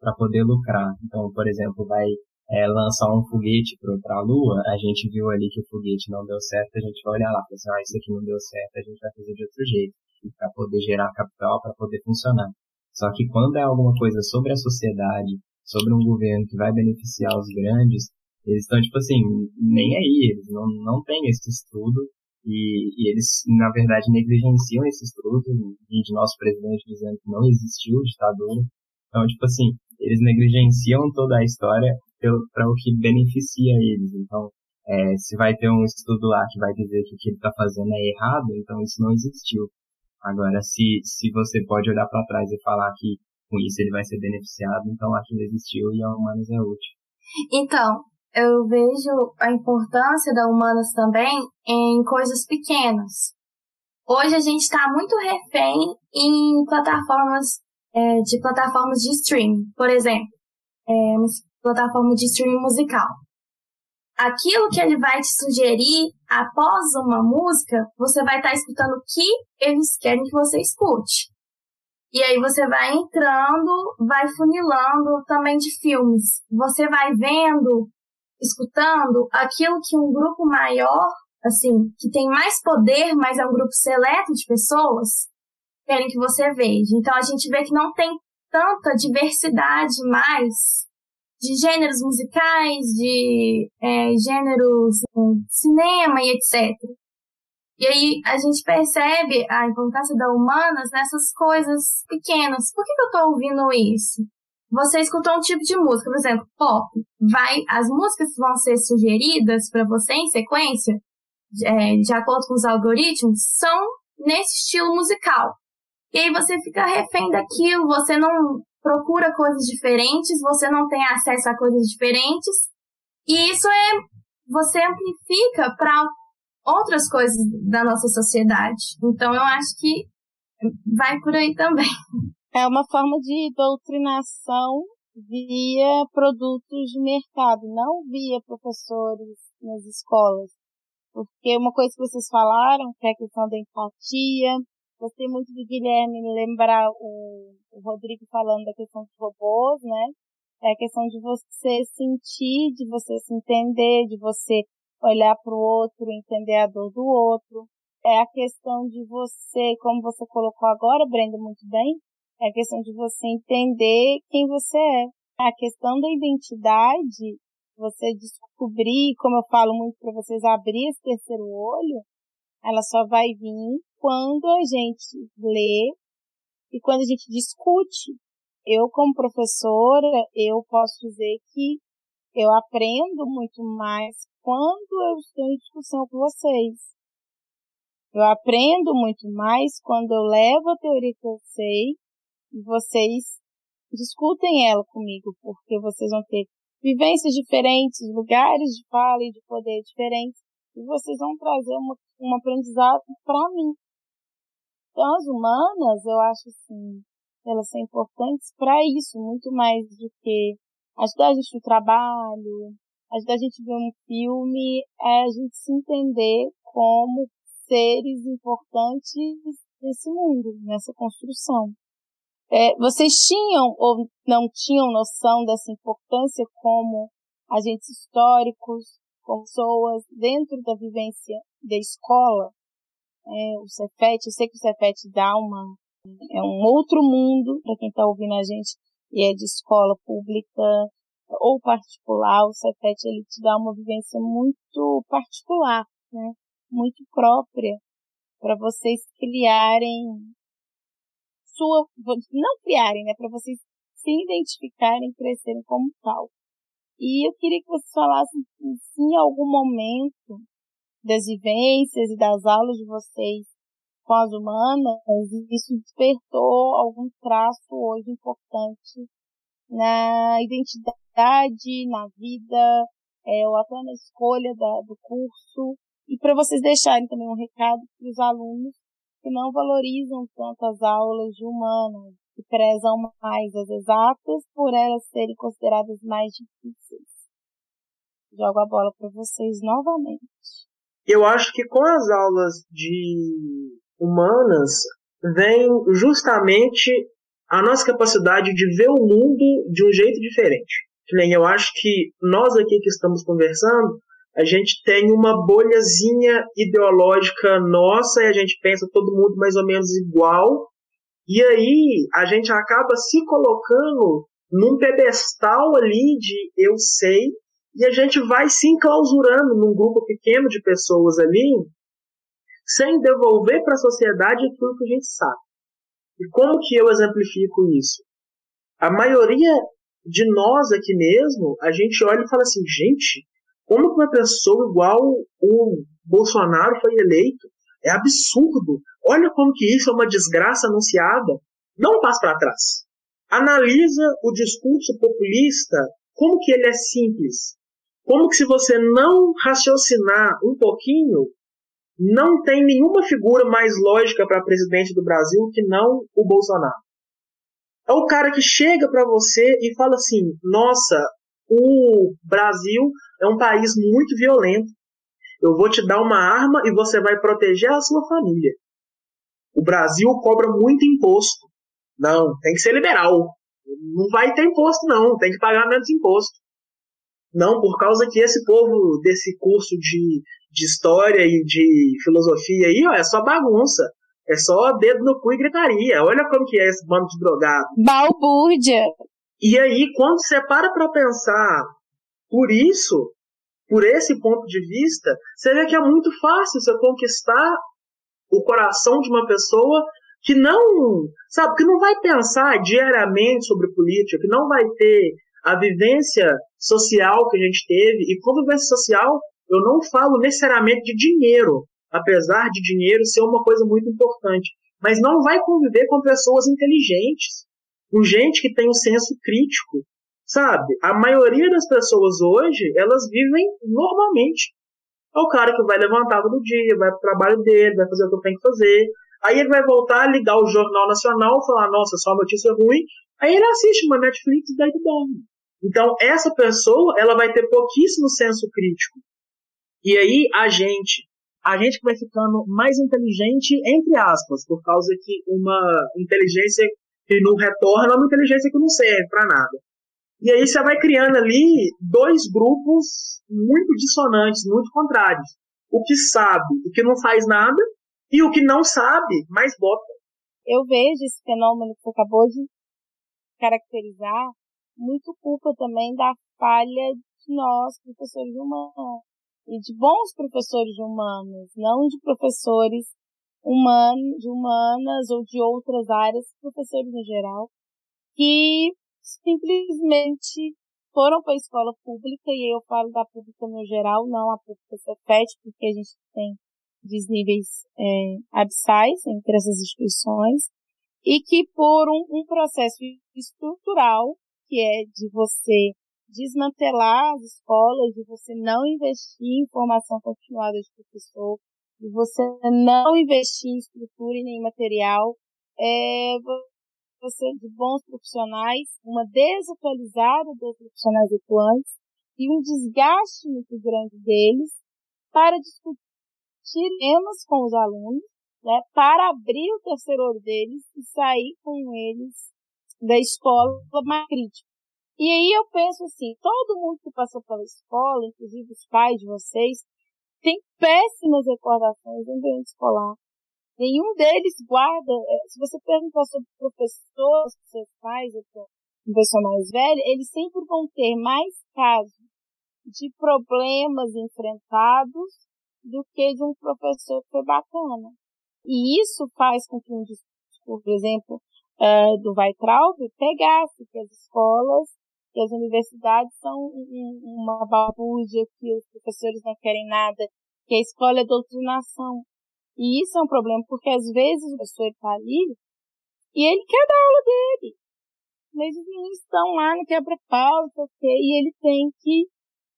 para poder lucrar. Então, por exemplo, vai é, lançar um foguete para a Lua, a gente viu ali que o foguete não deu certo, a gente vai olhar lá e assim, ah, isso aqui não deu certo, a gente vai fazer de outro jeito, para poder gerar capital, para poder funcionar. Só que quando é alguma coisa sobre a sociedade, sobre um governo que vai beneficiar os grandes, eles estão, tipo assim, nem aí, eles não, não têm esse estudo e, e eles, na verdade, negligenciam esse estudo, e de nosso presidente dizendo que não existiu ditadura. Então, tipo assim, eles negligenciam toda a história para o que beneficia eles. Então, é, se vai ter um estudo lá que vai dizer que o que ele está fazendo é errado, então isso não existiu. Agora, se, se você pode olhar para trás e falar que com isso ele vai ser beneficiado, então aquilo existiu e a Humanas é útil. Então, eu vejo a importância da Humanas também em coisas pequenas. Hoje a gente está muito refém em plataformas é, de plataformas de streaming, por exemplo, é, plataforma de streaming musical. Aquilo que ele vai te sugerir após uma música, você vai estar tá escutando o que eles querem que você escute. E aí você vai entrando, vai funilando também de filmes. Você vai vendo escutando aquilo que um grupo maior, assim, que tem mais poder, mas é um grupo seleto de pessoas, querem que você veja. Então a gente vê que não tem tanta diversidade mais de gêneros musicais, de é, gêneros de cinema e etc. E aí a gente percebe a importância da humanas nessas coisas pequenas. Por que, que eu estou ouvindo isso? você escutou um tipo de música, por exemplo, pop, vai, as músicas vão ser sugeridas para você em sequência, é, de acordo com os algoritmos, são nesse estilo musical. E aí você fica refém daquilo, você não procura coisas diferentes, você não tem acesso a coisas diferentes. E isso é, você amplifica para outras coisas da nossa sociedade. Então eu acho que vai por aí também. É uma forma de doutrinação via produtos de mercado, não via professores nas escolas. Porque uma coisa que vocês falaram, que é a questão da empatia, gostei muito do Guilherme lembrar o, o Rodrigo falando da questão dos robôs, né? É a questão de você sentir, de você se entender, de você olhar para o outro, entender a dor do outro. É a questão de você, como você colocou agora, Brenda, muito bem, é a questão de você entender quem você é. A questão da identidade, você descobrir, como eu falo muito para vocês, abrir esse terceiro olho, ela só vai vir quando a gente lê e quando a gente discute. Eu, como professora, eu posso dizer que eu aprendo muito mais quando eu estou em discussão com vocês. Eu aprendo muito mais quando eu levo a teoria que eu sei vocês discutem ela comigo, porque vocês vão ter vivências diferentes, lugares de fala e de poder diferentes, e vocês vão trazer uma, um aprendizado para mim. Então, as humanas, eu acho assim, elas são importantes para isso, muito mais do que ajudar a gente no trabalho, ajudar a gente a ver um filme, é a gente se entender como seres importantes nesse mundo, nessa construção. É, vocês tinham ou não tinham noção dessa importância como agentes históricos, como pessoas dentro da vivência da escola? É, o Cefet, eu sei que o Cefet dá uma, é um outro mundo para quem está ouvindo a gente e é de escola pública ou particular, o Cefet ele te dá uma vivência muito particular, né? muito própria para vocês criarem sua, não criarem, né, para vocês se identificarem, crescerem como tal. E eu queria que vocês falassem se em algum momento das vivências e das aulas de vocês com as humanas, isso despertou algum traço hoje importante na identidade, na vida, é, ou até na escolha da, do curso, e para vocês deixarem também um recado para os alunos que não valorizam tanto as aulas de humanas, que prezam mais as exatas por elas serem consideradas mais difíceis. Jogo a bola para vocês novamente. Eu acho que com as aulas de humanas vem justamente a nossa capacidade de ver o mundo de um jeito diferente. Eu acho que nós aqui que estamos conversando, a gente tem uma bolhazinha ideológica nossa e a gente pensa todo mundo mais ou menos igual. E aí a gente acaba se colocando num pedestal ali de eu sei e a gente vai se enclausurando num grupo pequeno de pessoas ali sem devolver para a sociedade aquilo que a gente sabe. E como que eu exemplifico isso? A maioria de nós aqui mesmo, a gente olha e fala assim, gente, como que uma pessoa igual o Bolsonaro foi eleito? É absurdo. Olha como que isso é uma desgraça anunciada. Não passe para trás. Analisa o discurso populista, como que ele é simples. Como que se você não raciocinar um pouquinho, não tem nenhuma figura mais lógica para presidente do Brasil que não o Bolsonaro. É o cara que chega para você e fala assim: nossa, o Brasil é um país muito violento. Eu vou te dar uma arma e você vai proteger a sua família. O Brasil cobra muito imposto. Não, tem que ser liberal. Não vai ter imposto, não. Tem que pagar menos imposto. Não, por causa que esse povo desse curso de, de história e de filosofia aí, ó, é só bagunça. É só dedo no cu e gritaria. Olha como que é esse bando de drogado. Balbúrdia. E aí, quando você para pra pensar por isso, por esse ponto de vista, você vê que é muito fácil você conquistar o coração de uma pessoa que não, sabe, que não vai pensar diariamente sobre política, que não vai ter a vivência social que a gente teve. E com vivência social, eu não falo necessariamente de dinheiro, apesar de dinheiro ser uma coisa muito importante. Mas não vai conviver com pessoas inteligentes, com gente que tem um senso crítico, sabe? A maioria das pessoas hoje, elas vivem normalmente. É o cara que vai levantar todo dia, vai pro trabalho dele, vai fazer o que tem que fazer. Aí ele vai voltar, ligar o Jornal Nacional, falar, nossa, só notícia ruim. Aí ele assiste uma Netflix e daí dorme. Então, essa pessoa, ela vai ter pouquíssimo senso crítico. E aí, a gente, a gente vai ficando mais inteligente, entre aspas, por causa que uma inteligência que não retorna é uma inteligência que não serve para nada. E aí você vai criando ali dois grupos muito dissonantes, muito contrários. O que sabe e que não faz nada, e o que não sabe, mas bota. Eu vejo esse fenômeno que você acabou de caracterizar muito culpa também da falha de nós, professores humanos, e de bons professores humanos, não de professores humanos, de humanas ou de outras áreas, professores em geral, que simplesmente foram para a escola pública, e eu falo da pública no geral, não a pública Cefet, porque a gente tem desníveis é, abissais entre essas instituições, e que por um, um processo estrutural que é de você desmantelar as escolas, de você não investir em formação continuada de professor, de você não investir em estrutura e nem material, é você de bons profissionais, uma desatualizada dos profissionais atuantes e um desgaste muito grande deles para discutir temas com os alunos, né, para abrir o terceiro olho deles e sair com eles da escola mais crítica. E aí eu penso assim, todo mundo que passou pela escola, inclusive os pais de vocês, tem péssimas recordações do ambiente escolar. Nenhum deles guarda, é, se você perguntar sobre professores, seus pais, um pessoa mais velho, eles sempre vão ter mais casos de problemas enfrentados do que de um professor que foi bacana. E isso faz com que um discurso, por exemplo, uh, do Weitraub pegasse que as escolas e as universidades são uma babúrdia que os professores não querem nada, que a escola é doutrinação. E isso é um problema, porque às vezes o professor está ali e ele quer dar aula dele. Mas os meninos estão lá no quebra-pau, e ele tem que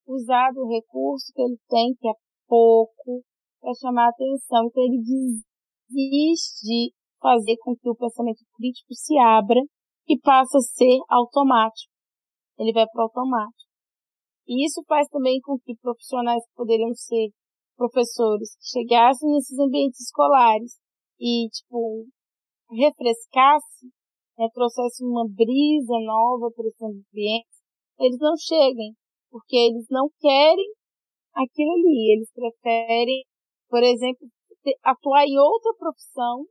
usar do recurso que ele tem, que é pouco, para chamar a atenção. Então ele desiste de fazer com que o pensamento crítico se abra e passe a ser automático. Ele vai para o automático. E isso faz também com que profissionais que poderiam ser professores chegassem nesses ambientes escolares e, tipo, refrescasse, né, trouxesse uma brisa nova para esse ambiente, eles não cheguem, porque eles não querem aquilo ali, eles preferem, por exemplo, atuar em outra profissão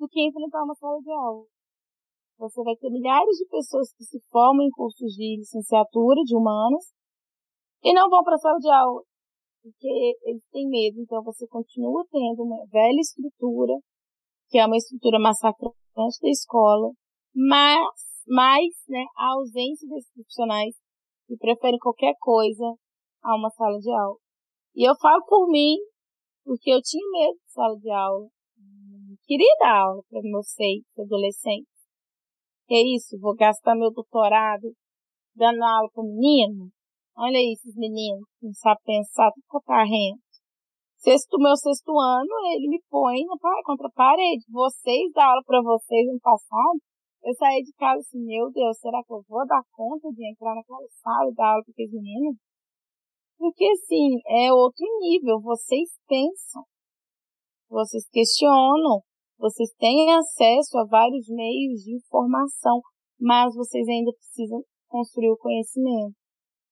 do que enfrentar uma sala de aula. Você vai ter milhares de pessoas que se formam em cursos de licenciatura de humanas e não vão para a sala de aula porque eles têm medo. Então você continua tendo uma velha estrutura que é uma estrutura massacrante da escola, mas, mas né, a ausência desses profissionais que preferem qualquer coisa a uma sala de aula. E eu falo por mim, porque eu tinha medo de sala de aula. Queria dar aula para seis adolescentes. Que é isso, vou gastar meu doutorado dando aula para menino? Olha aí esses meninos, não sabem pensar, tudo cotarrento. Sexto, meu sexto ano, ele me põe na, contra a parede. Vocês, da aula para vocês no passado, eu saí de casa assim, meu Deus, será que eu vou dar conta de entrar naquela sala e dar aula para aqueles meninos? Porque assim, é outro nível, vocês pensam, vocês questionam, vocês têm acesso a vários meios de informação, mas vocês ainda precisam construir o conhecimento.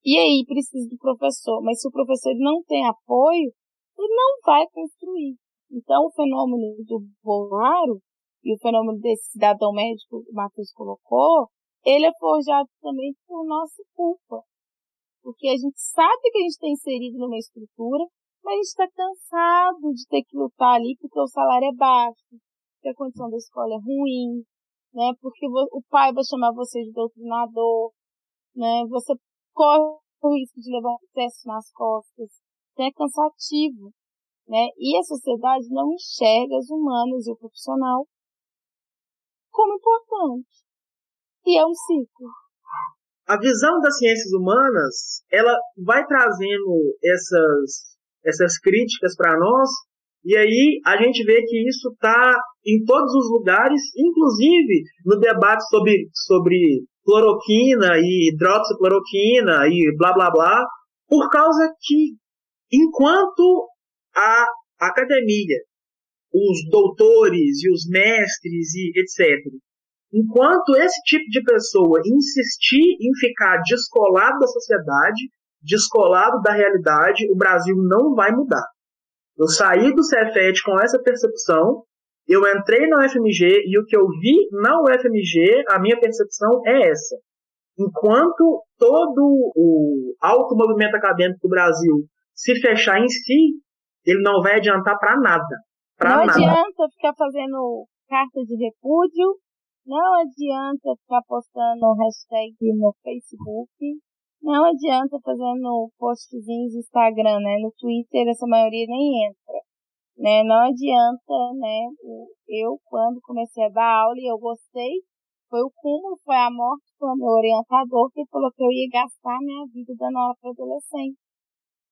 E aí precisa do professor, mas se o professor não tem apoio, e não vai construir. Então, o fenômeno do Bolsonaro e o fenômeno desse cidadão médico que o Matheus colocou, ele é forjado também por nossa culpa. Porque a gente sabe que a gente está inserido numa estrutura, mas a gente está cansado de ter que lutar ali porque o salário é baixo, porque a condição da escola é ruim, né? Porque o pai vai chamar você de doutrinador, né? Você corre o risco de levar um processo nas costas, é cansativo, né? E a sociedade não enxerga as humanas e o profissional como importante. E é um ciclo. A visão das ciências humanas, ela vai trazendo essas, essas críticas para nós, e aí a gente vê que isso está em todos os lugares, inclusive no debate sobre, sobre cloroquina e hidroxicloroquina e blá blá blá, por causa que Enquanto a academia, os doutores e os mestres e etc., enquanto esse tipo de pessoa insistir em ficar descolado da sociedade, descolado da realidade, o Brasil não vai mudar. Eu saí do Cefet com essa percepção, eu entrei na UFMG e o que eu vi na UFMG, a minha percepção é essa. Enquanto todo o alto movimento acadêmico do Brasil se fechar em si, ele não vai adiantar para nada. Pra não nada. adianta ficar fazendo carta de repúdio, não adianta ficar postando hashtag no Facebook, não adianta fazendo postzinhos no Instagram, né? No Twitter essa maioria nem entra. Né? Não adianta, né? Eu, quando comecei a dar aula e eu gostei, foi o cúmulo, foi a morte do meu orientador que falou que eu ia gastar minha vida dando aula para adolescente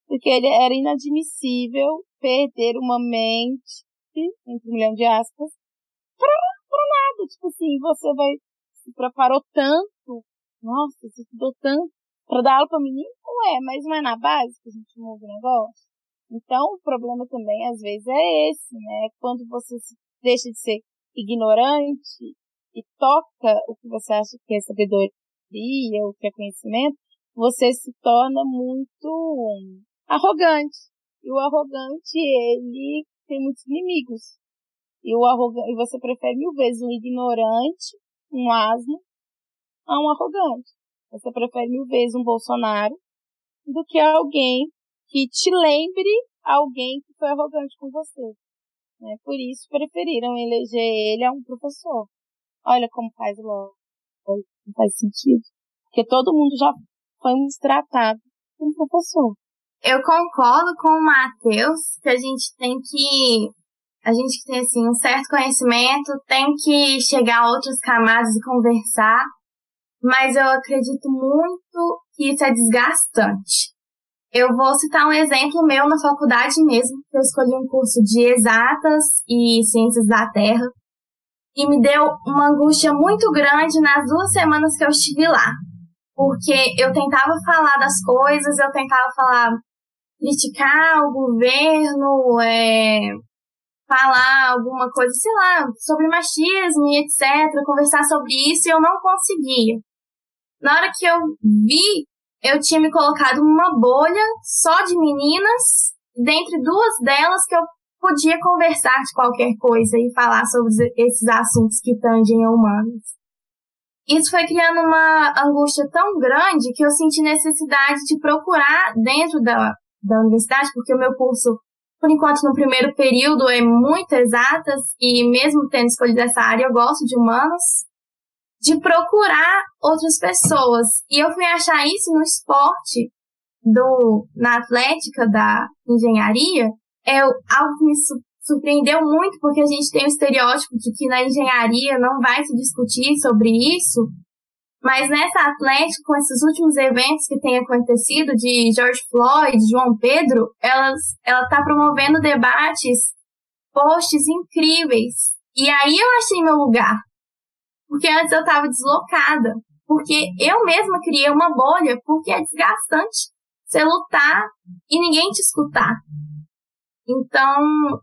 porque ele era inadmissível perder uma mente, entre um milhão de aspas, pra, pra nada. Tipo assim, você vai, se preparou tanto, nossa, você estudou tanto para dar aula para menino? Não é, mas não é na base que a gente muda o negócio. Então, o problema também, às vezes, é esse, né? Quando você deixa de ser ignorante e toca o que você acha que é sabedoria, o que é conhecimento, você se torna muito arrogante. E o arrogante, ele tem muitos inimigos. E, o arrogante, e você prefere mil vezes um ignorante, um asno, a um arrogante. Você prefere mil vezes um Bolsonaro do que alguém que te lembre alguém que foi arrogante com você. Né? Por isso preferiram eleger ele a um professor. Olha como faz logo. Não faz sentido. Porque todo mundo já foi tratado como professor. Eu concordo com o Matheus que a gente tem que a gente que tem assim um certo conhecimento tem que chegar a outras camadas e conversar, mas eu acredito muito que isso é desgastante. Eu vou citar um exemplo meu na faculdade mesmo, que eu escolhi um curso de exatas e ciências da Terra. E me deu uma angústia muito grande nas duas semanas que eu estive lá. Porque eu tentava falar das coisas, eu tentava falar, criticar o governo, é, falar alguma coisa, sei lá, sobre machismo e etc., conversar sobre isso, e eu não conseguia. Na hora que eu vi, eu tinha me colocado numa bolha só de meninas, dentre duas delas que eu podia conversar de qualquer coisa e falar sobre esses assuntos que tangem a humanos. Isso foi criando uma angústia tão grande que eu senti necessidade de procurar dentro da, da universidade, porque o meu curso por enquanto, no primeiro período é muito exatas e mesmo tendo escolhido essa área, eu gosto de humanas, de procurar outras pessoas. E eu fui achar isso no esporte, do, na atlética da engenharia, é algo que me surpreendeu muito, porque a gente tem o estereótipo de que na engenharia não vai se discutir sobre isso, mas nessa Atlético, com esses últimos eventos que têm acontecido de George Floyd, João Pedro, elas, ela está promovendo debates, posts incríveis. E aí eu achei meu lugar. Porque antes eu estava deslocada. Porque eu mesma criei uma bolha, porque é desgastante você lutar e ninguém te escutar. Então,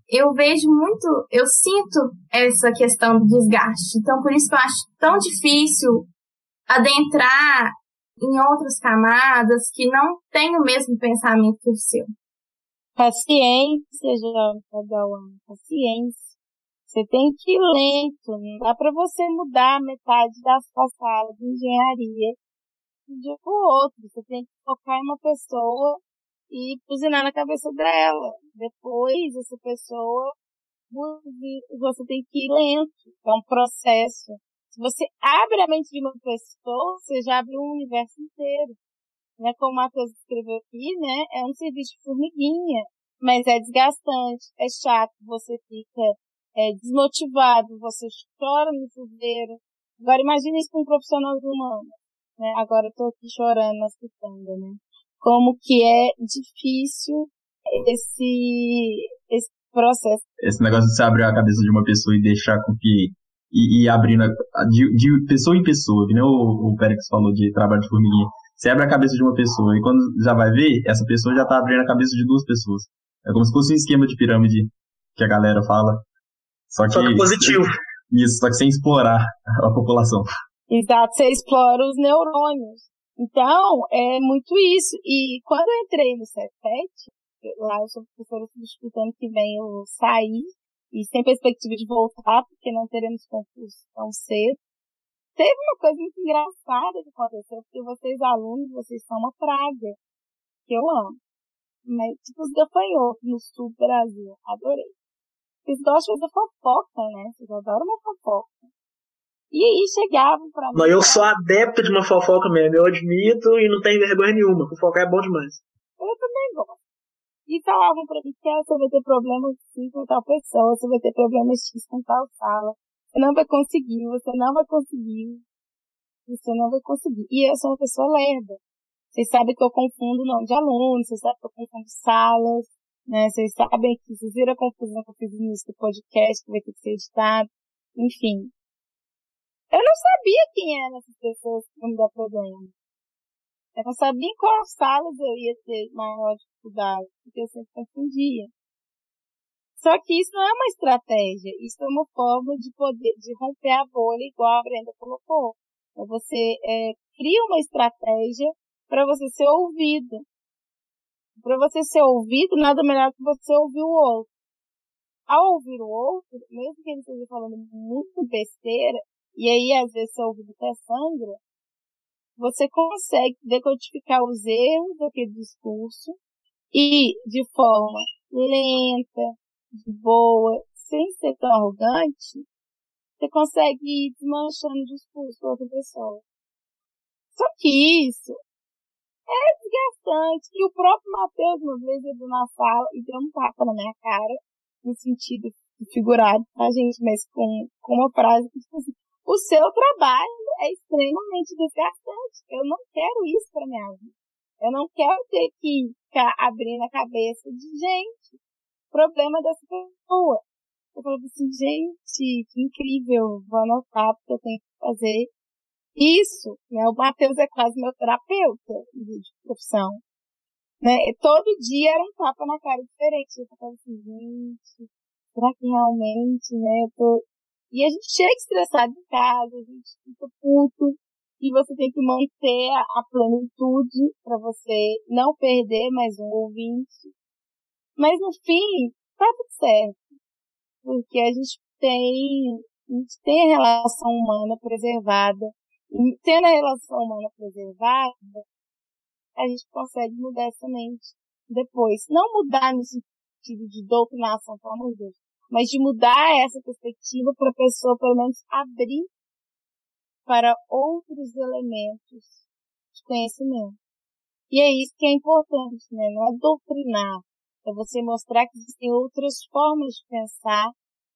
eu vejo muito, eu sinto essa questão do desgaste. Então, por isso que eu acho tão difícil adentrar em outras camadas que não têm o mesmo pensamento que o seu. Paciência, Padawan, paciência. Você tem que ir lento, não dá para você mudar metade das passadas de engenharia de um dia pro outro. Você tem que focar em uma pessoa e buzinar na cabeça dela. Depois, essa pessoa, você tem que ir lento. É um processo. Se você abre a mente de uma pessoa, você já abre um universo inteiro. Né? Como a Matheus escreveu aqui, né? É um serviço de formiguinha, mas é desgastante, é chato, você fica é, desmotivado, você chora no chuveiro. Agora imagine isso com um profissional humano. Né? Agora eu tô aqui chorando na né? Como que é difícil esse, esse processo. Esse negócio de você abrir a cabeça de uma pessoa e deixar com que e, e abrindo de, de, pessoa em pessoa, que nem o, o Pérez falou de trabalho de formiguinha. Você abre a cabeça de uma pessoa e quando já vai ver, essa pessoa já está abrindo a cabeça de duas pessoas. É como se fosse um esquema de pirâmide que a galera fala. Só que, só que positivo. Isso, só que sem explorar a população. Exato, você explora os neurônios. Então, é muito isso. E quando eu entrei no CETET, lá eu sou professora substitutando que vem eu saí e sem perspectiva de voltar, porque não teremos concurso tão cedo. Teve uma coisa muito engraçada que aconteceu, porque vocês alunos, vocês são uma praga, que eu amo. Mas, tipo, os gafanhotos no sul do Brasil, adorei. Vocês gostam de fazer fofoca, né? Vocês adoram uma fofoca. E aí chegavam pra mim. Não, eu sou adepto de uma fofoca mesmo, eu admito e não tenho vergonha nenhuma. Fofocar é bom demais. Eu também gosto. E falavam pra mim que ah, você vai ter problema X com tal pessoa, você vai ter problema X com tal sala. Você não vai conseguir, você não vai conseguir. Você não vai conseguir. E eu sou uma pessoa lerda. Vocês sabem que eu confundo nome de alunos, vocês sabem que eu confundo salas, né? Vocês sabem que vocês viram a confusão que eu fiz no início do podcast, que vai ter que ser editado. Enfim. Eu não sabia quem eram essas pessoas que vão me dar problema. Eu não sabia em quais salas eu ia ter maior dificuldade, porque eu sempre confundia. Só que isso não é uma estratégia, isso é uma forma de poder, de romper a bolha, igual a Brenda colocou. Então você é, cria uma estratégia para você ser ouvido. Para você ser ouvido, nada melhor que você ouvir o outro. Ao ouvir o outro, mesmo que ele esteja falando muito besteira, e aí às vezes seu ouvido até sangra, você consegue decodificar os erros daquele discurso e, de forma lenta, de boa, sem ser tão arrogante, você consegue ir desmanchando o discurso da outra pessoa. Só que isso é desgastante. E o próprio Matheus, uma vez, entrou na sala e deu um tapa na minha cara, no sentido figurado, tá, gente? Mas com, com uma frase que, tipo assim, o seu trabalho é extremamente desgastante. Eu não quero isso para minha vida. Eu não quero ter que ficar abrindo a cabeça de gente, problema dessa pessoa. Eu falei assim, gente, que incrível, vou anotar porque eu tenho que fazer isso, né? O Matheus é quase meu terapeuta de profissão. Né? Todo dia era um tapa na cara diferente. Eu falava assim, gente, será que realmente, né? Eu tô... E a gente chega estressado em casa, a gente fica puto, e você tem que manter a plenitude para você não perder mais um ouvinte. Mas no fim, tá tudo certo. Porque a gente tem, a gente tem a relação humana preservada. Tendo a relação humana preservada, a gente consegue mudar essa mente depois. Não mudar no sentido de doutrinação, pelo amor de Deus, mas de mudar essa perspectiva para a pessoa, pelo menos, abrir para outros elementos de conhecimento. E é isso que é importante, né? Não é doutrinar, é você mostrar que existem outras formas de pensar,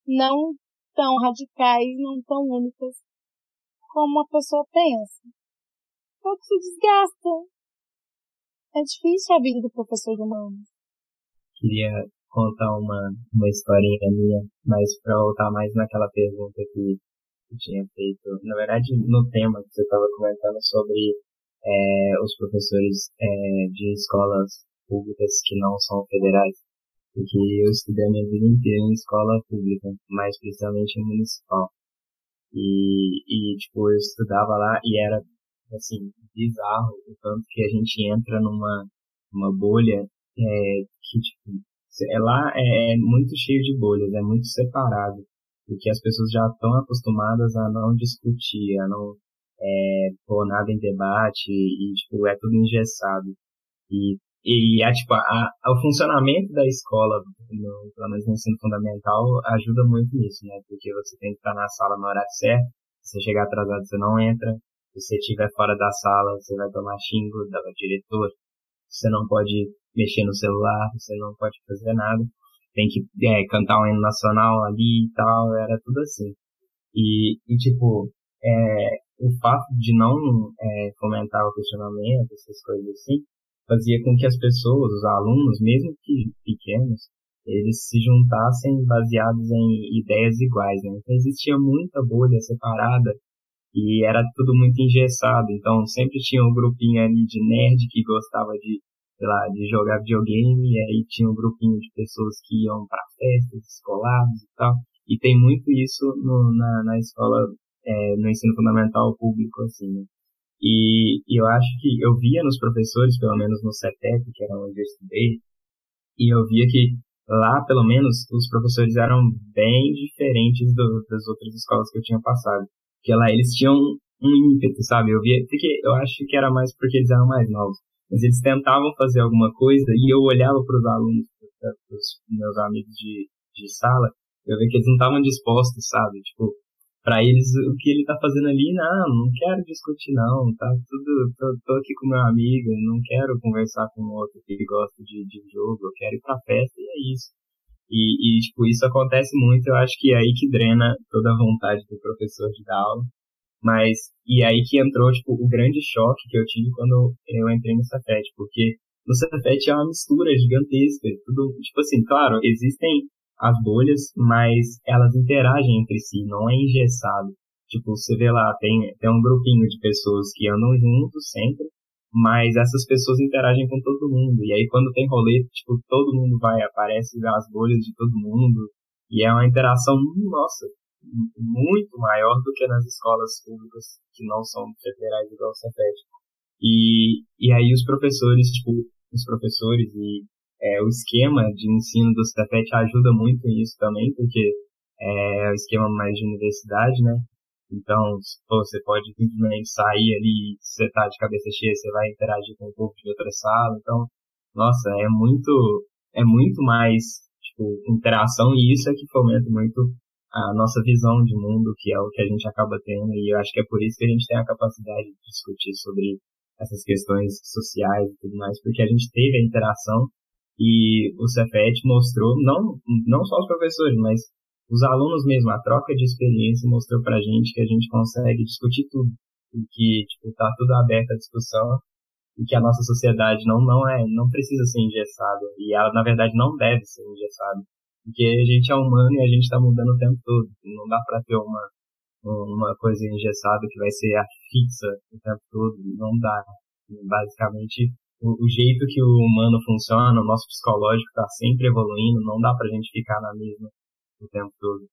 não tão radicais, não tão únicas como a pessoa pensa. Só que se desgasta. É difícil a vida do professor de humanos. Queria contar uma, uma historinha minha, mas para voltar mais naquela pergunta que eu tinha feito, na verdade, no tema que você estava comentando sobre é, os professores é, de escolas públicas que não são federais, porque eu estudei a minha vida inteira em escola pública, mais precisamente em municipal. E, e tipo, eu estudava lá e era, assim, bizarro o tanto que a gente entra numa, numa bolha é, que, tipo, é lá é, é muito cheio de bolhas, é muito separado porque as pessoas já estão acostumadas a não discutir, a não é, pôr nada em debate e, tipo, é tudo engessado. E, e é, tipo, a, a, o funcionamento da escola, no, pelo menos no ensino fundamental, ajuda muito nisso, né? Porque você tem que estar na sala no horário certo, se você chegar atrasado, você não entra, se você estiver fora da sala, você vai tomar xingo da diretor, você não pode mexer no celular, você não pode fazer nada tem que é, cantar um hino nacional ali e tal, era tudo assim. E, e tipo, é, o fato de não é, fomentar o questionamento, essas coisas assim, fazia com que as pessoas, os alunos, mesmo que pequenos, eles se juntassem baseados em ideias iguais, né? Então existia muita bolha separada e era tudo muito engessado. Então sempre tinha um grupinho ali de nerd que gostava de sei lá, de jogar videogame, e aí tinha um grupinho de pessoas que iam para festas escolares e tal. E tem muito isso no, na, na escola, é, no ensino fundamental público, assim, né? E, eu acho que eu via nos professores, pelo menos no CETEP, que era onde eu estudei, e eu via que lá, pelo menos, os professores eram bem diferentes do, das outras escolas que eu tinha passado. Porque lá eles tinham um ímpeto, sabe? Eu via, porque eu acho que era mais porque eles eram mais novos mas eles tentavam fazer alguma coisa e eu olhava para os alunos, para os meus amigos de, de sala, eu via que eles não estavam dispostos, sabe? Tipo, para eles o que ele tá fazendo ali, não, não quero discutir não, tá tudo, tô, tô aqui com meu amigo, não quero conversar com outro que gosta de, de jogo, eu quero ir pra festa e é isso. E, e, tipo, isso acontece muito, eu acho que é aí que drena toda a vontade do professor de dar aula. Mas, e aí que entrou, tipo, o grande choque que eu tive quando eu entrei no Cefet, porque no Cefet é uma mistura gigantesca, tudo, tipo assim, claro, existem as bolhas, mas elas interagem entre si, não é engessado. Tipo, você vê lá, tem, tem um grupinho de pessoas que andam juntos sempre, mas essas pessoas interagem com todo mundo. E aí quando tem rolê, tipo, todo mundo vai, aparece as bolhas de todo mundo. E é uma interação, nossa, muito maior do que nas escolas públicas que não são federais igual o Cefet. E, e aí os professores, tipo, os professores e é, o esquema de ensino do Cefet ajuda muito nisso também, porque é o esquema mais de universidade, né? Então, você pode simplesmente sair ali, se você tá de cabeça cheia, você vai interagir com o povo de outra sala. Então, nossa, é muito, é muito mais, tipo, interação e isso é que fomenta muito a nossa visão de mundo, que é o que a gente acaba tendo, e eu acho que é por isso que a gente tem a capacidade de discutir sobre essas questões sociais e tudo mais, porque a gente teve a interação e o Cefet mostrou, não, não só os professores, mas os alunos mesmo, a troca de experiência mostrou pra gente que a gente consegue discutir tudo, e que, tipo, tá tudo aberto à discussão, e que a nossa sociedade não, não, é, não precisa ser engessada. E ela, na verdade, não deve ser engessada. Porque a gente é humano e a gente está mudando o tempo todo. Não dá para ter uma, uma coisa engessada que vai ser fixa o tempo todo. Não dá. Basicamente, o, o jeito que o humano funciona, o nosso psicológico está sempre evoluindo. Não dá para a gente ficar na mesma o tempo todo.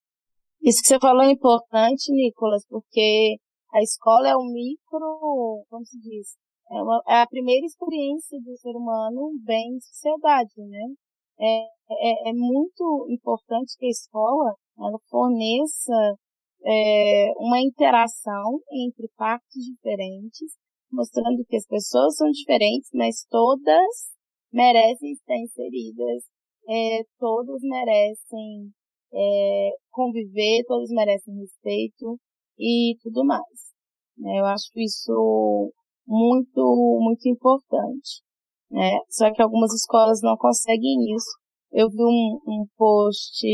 Isso que você falou é importante, Nicolas, porque a escola é um micro, como se diz, é, uma, é a primeira experiência do ser humano bem em sociedade, né? É, é, é muito importante que a escola ela forneça é, uma interação entre partes diferentes, mostrando que as pessoas são diferentes, mas todas merecem estar inseridas, é, todas merecem é, conviver, todos merecem respeito e tudo mais. Né? Eu acho isso muito, muito importante. Né? Só que algumas escolas não conseguem isso. Eu vi um, um post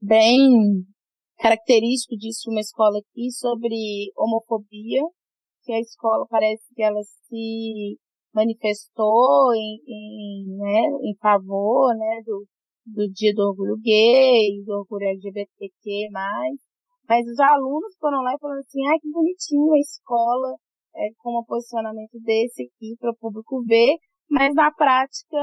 bem característico disso uma escola aqui sobre homofobia, que a escola parece que ela se manifestou em, em, né, em favor né, do, do dia do orgulho gay, do orgulho LGBTQ+, mas os alunos foram lá e falaram assim, ai que bonitinho a escola é, com um posicionamento desse aqui para o público ver, mas na prática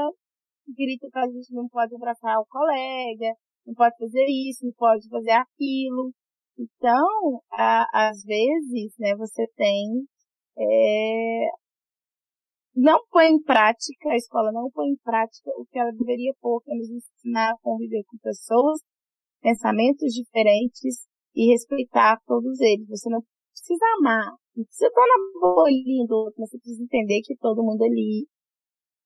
grita que a gente não pode abraçar o colega, não pode fazer isso, não pode fazer aquilo. Então, a, às vezes, né, você tem é, não põe em prática, a escola não põe em prática o que ela deveria pôr, que é nos ensinar a conviver com pessoas, pensamentos diferentes e respeitar todos eles. Você não precisa amar, não precisa estar na bolinha do outro, mas você precisa entender que todo mundo ali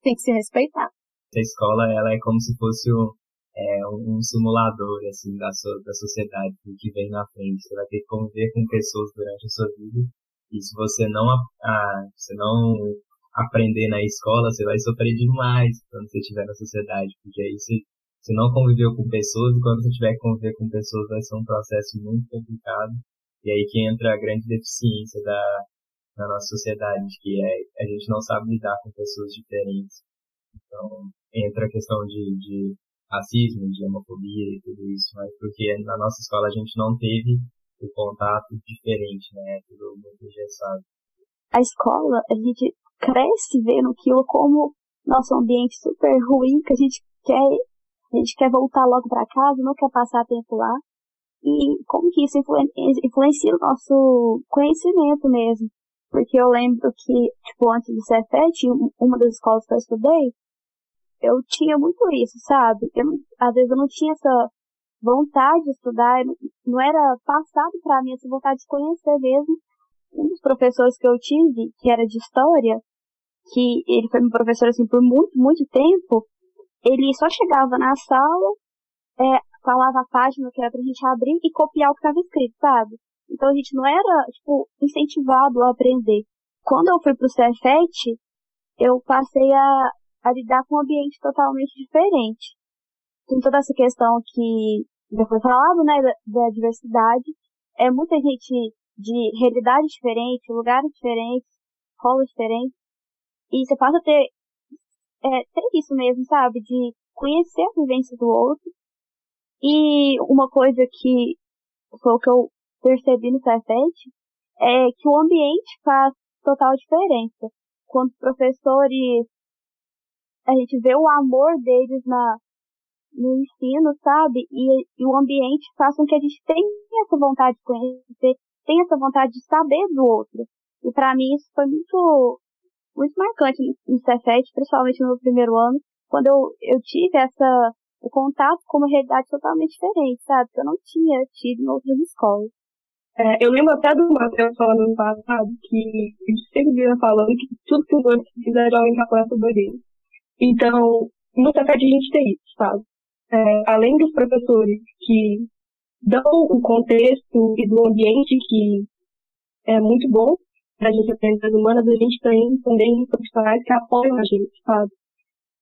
tem que se respeitar. A escola, ela é como se fosse um, é, um simulador, assim, da, so, da sociedade que vem na frente. Você vai ter que conviver com pessoas durante a sua vida. E se você não, ah, se não aprender na escola, você vai sofrer demais quando você estiver na sociedade, porque aí você você não conviveu com pessoas e quando você tiver que conviver com pessoas vai ser um processo muito complicado. E aí que entra a grande deficiência da, da nossa sociedade, que é a gente não sabe lidar com pessoas diferentes. Então, entra a questão de, de racismo, de homofobia e tudo isso, mas porque na nossa escola a gente não teve o contato diferente, né? Tudo muito engessado. A escola, a gente cresce vendo aquilo como nosso ambiente super ruim, que a gente quer a gente quer voltar logo para casa, não quer passar tempo lá. E como que isso influencia o nosso conhecimento mesmo. Porque eu lembro que, tipo, antes do Cefet, uma das escolas que eu estudei, eu tinha muito isso, sabe? Eu, às vezes eu não tinha essa vontade de estudar, não era passado para mim essa vontade de conhecer mesmo. Um dos professores que eu tive, que era de história, que ele foi meu professor assim por muito, muito tempo, ele só chegava na sala, é, falava a página que era pra gente abrir e copiar o que estava escrito, sabe? Então a gente não era, tipo, incentivado a aprender. Quando eu fui pro Cefet, eu passei a, a lidar com um ambiente totalmente diferente. Com toda essa questão que já foi falado, né, da, da diversidade, é muita gente de realidade diferente, lugares diferentes, escolas diferentes, e você passa a ter é, ter isso mesmo, sabe? De conhecer a vivência do outro. E uma coisa que foi o que eu percebi no Cefet é que o ambiente faz total diferença. Quando os professores, a gente vê o amor deles na, no ensino, sabe? E, e o ambiente faz com que a gente tenha essa vontade de conhecer, tenha essa vontade de saber do outro. E para mim isso foi muito muito marcante no Cefet, principalmente no meu primeiro ano, quando eu, eu tive essa, o contato com uma realidade totalmente diferente, sabe? Que eu não tinha tido em outras escolas. É, eu lembro até do Matheus falando no passado que ele sempre vinha falando que tudo que o humano precisa é jovem capaz dele. Então, no Cefet a gente tem isso, sabe? É, além dos professores que dão o contexto e do ambiente que é muito bom, da gente aprender as humanas, a gente tem também profissionais que apoiam a gente, sabe?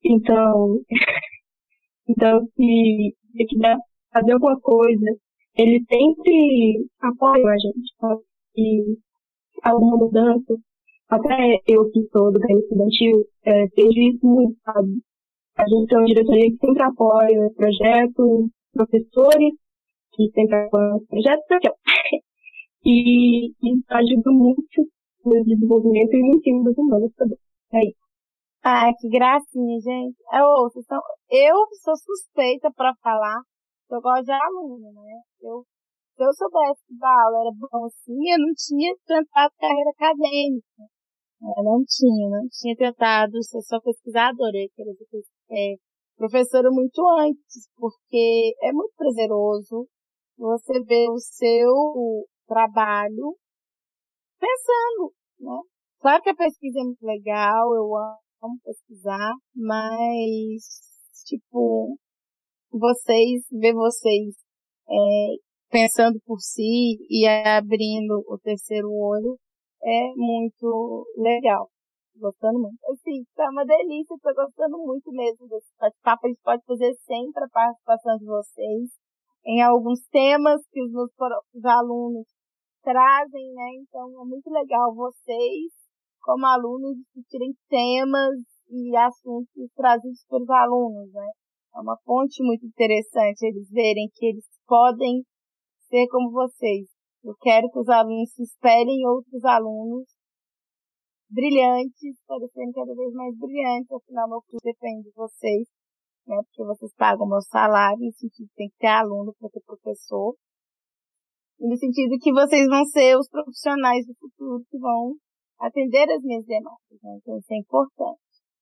Então, então se quiser fazer alguma coisa, eles sempre apoiam a gente, sabe? E alguma mudança, até eu que sou do Grêmio Estudantil, é, vejo isso muito, sabe? A gente tem uma diretoria que sempre apoia o projeto, professores que sempre apoiam os projetos, e isso ajuda muito no desenvolvimento e no ensino das humanas também. É isso. Ah, que gracinha, gente. Eu, são, eu sou suspeita para falar eu gosto de aluno, né? Eu, se eu soubesse que a aula era bom assim, eu não tinha tentado carreira acadêmica. Eu não tinha, não tinha tentado ser só pesquisadora, eu queria ser é, professora muito antes, porque é muito prazeroso você ver o seu trabalho pensando, né? Claro que a pesquisa é muito legal, eu amo pesquisar, mas, tipo, vocês, ver vocês é, pensando por si e abrindo o terceiro olho é muito legal. Gostando muito. Assim, tá uma delícia, tô gostando muito mesmo desse bate-papo. A gente pode fazer sempre a participação de vocês em alguns temas que os meus os alunos trazem, né? Então é muito legal vocês, como alunos, discutirem temas e assuntos trazidos pelos alunos, né? É uma fonte muito interessante eles verem que eles podem ser como vocês. Eu quero que os alunos se esperem outros alunos brilhantes, parecendo cada vez mais brilhantes, afinal meu curso depende de vocês, né? Porque vocês pagam meu salário, no sentido que tem que ter aluno para ter professor. No sentido que vocês vão ser os profissionais do futuro que vão atender as minhas demandas, né? Então isso é importante.